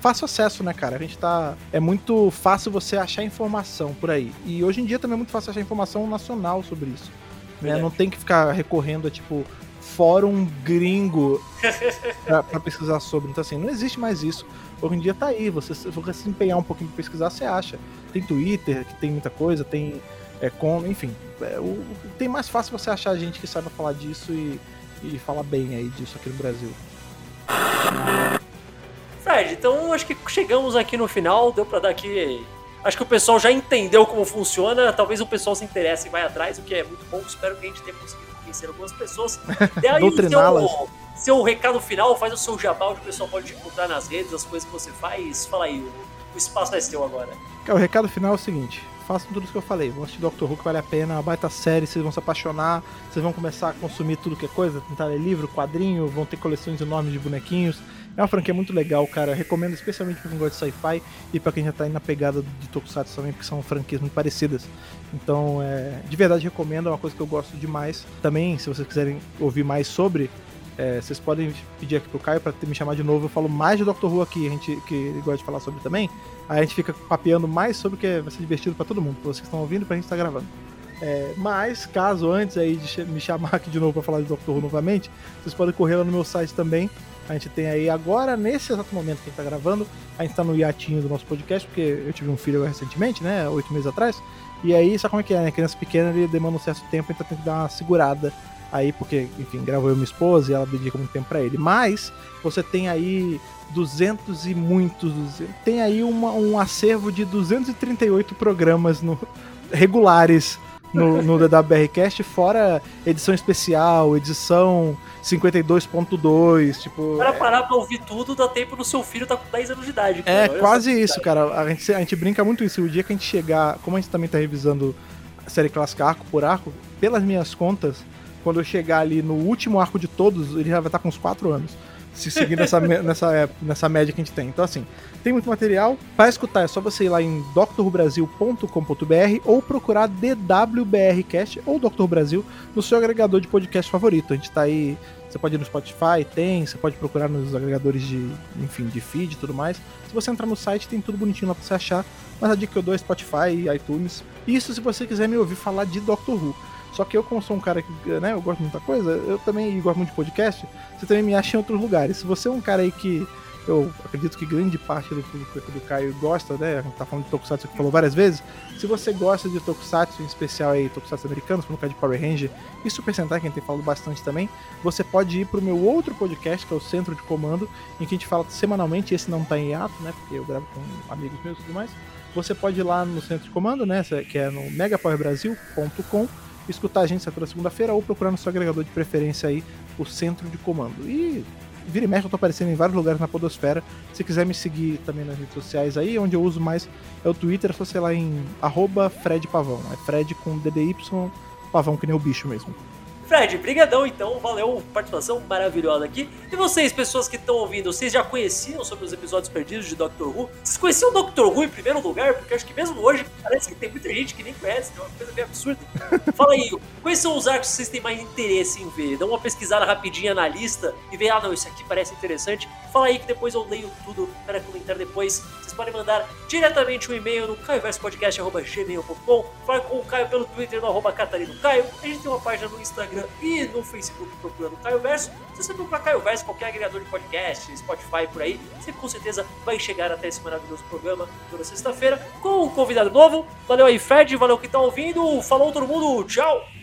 fácil acesso, né, cara? A gente tá. É muito fácil você achar informação por aí. E hoje em dia também é muito fácil achar informação nacional sobre isso. Né? Não tem que ficar recorrendo a, tipo, fórum gringo (laughs) pra, pra, pesquisar sobre. Então, assim, não existe mais isso. Hoje em dia tá aí. Você, se você se empenhar um pouquinho pra pesquisar, você acha. Tem Twitter, que tem muita coisa, tem. É, com, enfim, é, o, tem mais fácil você achar gente que saiba falar disso e e falar bem aí disso aqui no Brasil. Fred, então acho que chegamos aqui no final, deu para dar aqui. Acho que o pessoal já entendeu como funciona, talvez o pessoal se interesse e vai atrás, o que é muito bom. Espero que a gente tenha conseguido convencer algumas pessoas. (laughs) Dê aí o seu, seu recado final, faz o seu jabá, onde o pessoal pode te encontrar nas redes, as coisas que você faz. Fala aí, o, o espaço é seu agora. O recado final é o seguinte: façam tudo isso que eu falei. Vão assistir Doctor Who que vale a pena, uma baita série, vocês vão se apaixonar, vocês vão começar a consumir tudo que é coisa, tentar ler livro, quadrinho, vão ter coleções enormes de bonequinhos. É uma franquia muito legal, cara. Recomendo especialmente pra quem gosta de sci-fi e para quem já tá aí na pegada de Tokusatsu também, porque são franquias muito parecidas. Então, é, de verdade recomendo, é uma coisa que eu gosto demais. Também, se vocês quiserem ouvir mais sobre, é, vocês podem pedir aqui pro Caio pra me chamar de novo. Eu falo mais de Doctor Who aqui, a gente, que ele gosta de falar sobre também. Aí a gente fica papeando mais sobre o que vai ser divertido para todo mundo, pra vocês que estão ouvindo, pra gente estar tá gravando. É, mas, caso antes aí de me chamar aqui de novo para falar de Doctor Who novamente, vocês podem correr lá no meu site também. A gente tem aí agora, nesse exato momento que a gente tá gravando, a gente tá no iatinho do nosso podcast, porque eu tive um filho recentemente, né? Oito meses atrás. E aí, sabe como é que é, né? Criança pequena ele demanda um certo tempo, então tem que dar uma segurada aí, porque, enfim, gravou eu minha esposa e ela dedica muito tempo para ele. Mas você tem aí 200 e muitos. Tem aí uma, um acervo de 238 programas no, regulares no, no (laughs) DWRcast, fora edição especial, edição 52.2, tipo... Para parar pra ouvir tudo, dá tempo do seu filho tá com 10 anos de idade. Cara. É, quase isso, cara. A gente, a gente brinca muito isso. O dia que a gente chegar, como a gente também tá revisando a série clássica arco por arco, pelas minhas contas, quando eu chegar ali no último arco de todos, ele já vai estar com uns 4 anos se seguir (laughs) nessa, nessa, nessa média que a gente tem. Então, assim, tem muito material. Para escutar, é só você ir lá em drbrasil.com.br ou procurar DWBRcast ou Dr. Brasil no seu agregador de podcast favorito. A gente tá aí. Você pode ir no Spotify, tem, você pode procurar nos agregadores de, enfim, de feed e tudo mais. Se você entrar no site, tem tudo bonitinho lá pra você achar. Mas a dica que eu dou é Spotify e iTunes. Isso se você quiser me ouvir falar de Doctor Who. Só que eu, como sou um cara que, né, eu gosto de muita coisa, eu também gosto muito de podcast, você também me acha em outros lugares. Se você é um cara aí que eu acredito que grande parte do público do Caio gosta, né? A gente tá falando de Tokusatsu que falou várias vezes. Se você gosta de Tokusatsu, em especial aí Tokusatsu americanos, como o caso de Power Ranger e Super Sentai, que a gente tem falado bastante também, você pode ir pro meu outro podcast, que é o Centro de Comando, em que a gente fala semanalmente, esse não tá em ato, né? Porque eu gravo com amigos meus e tudo mais. Você pode ir lá no Centro de Comando, né? Que é no megapowerbrasil.com escutar a gente toda segunda-feira ou procurar no seu agregador de preferência aí o centro de comando. E vira e mexe, eu tô aparecendo em vários lugares na podosfera. Se quiser me seguir também nas redes sociais aí, onde eu uso mais é o Twitter, só sei lá em arroba Fred Pavão. É Fred com DDY, Pavão que nem o bicho mesmo. Fred, brigadão então, valeu, participação maravilhosa aqui. E vocês, pessoas que estão ouvindo, vocês já conheciam sobre os episódios perdidos de Doctor Who? Vocês conheciam o Doctor Who em primeiro lugar? Porque acho que mesmo hoje parece que tem muita gente que nem conhece, é uma coisa meio absurda. (laughs) Fala aí, quais são os arcos que vocês têm mais interesse em ver? Dá uma pesquisada rapidinha na lista e vê, ah não, isso aqui parece interessante. Fala aí que depois eu leio tudo para comentar depois. Vocês podem mandar diretamente um e-mail no caioverspodcast.gmail.com Fala com o Caio pelo Twitter no arroba Catarino Caio. A gente tem uma página no Instagram e no Facebook procurando Caio Verso. Se você procurar Caio Verso, qualquer agregador de podcast, Spotify por aí, você com certeza vai chegar até esse maravilhoso programa toda sexta-feira com um convidado novo. Valeu aí, Fred, valeu que tá ouvindo. Falou todo mundo, tchau!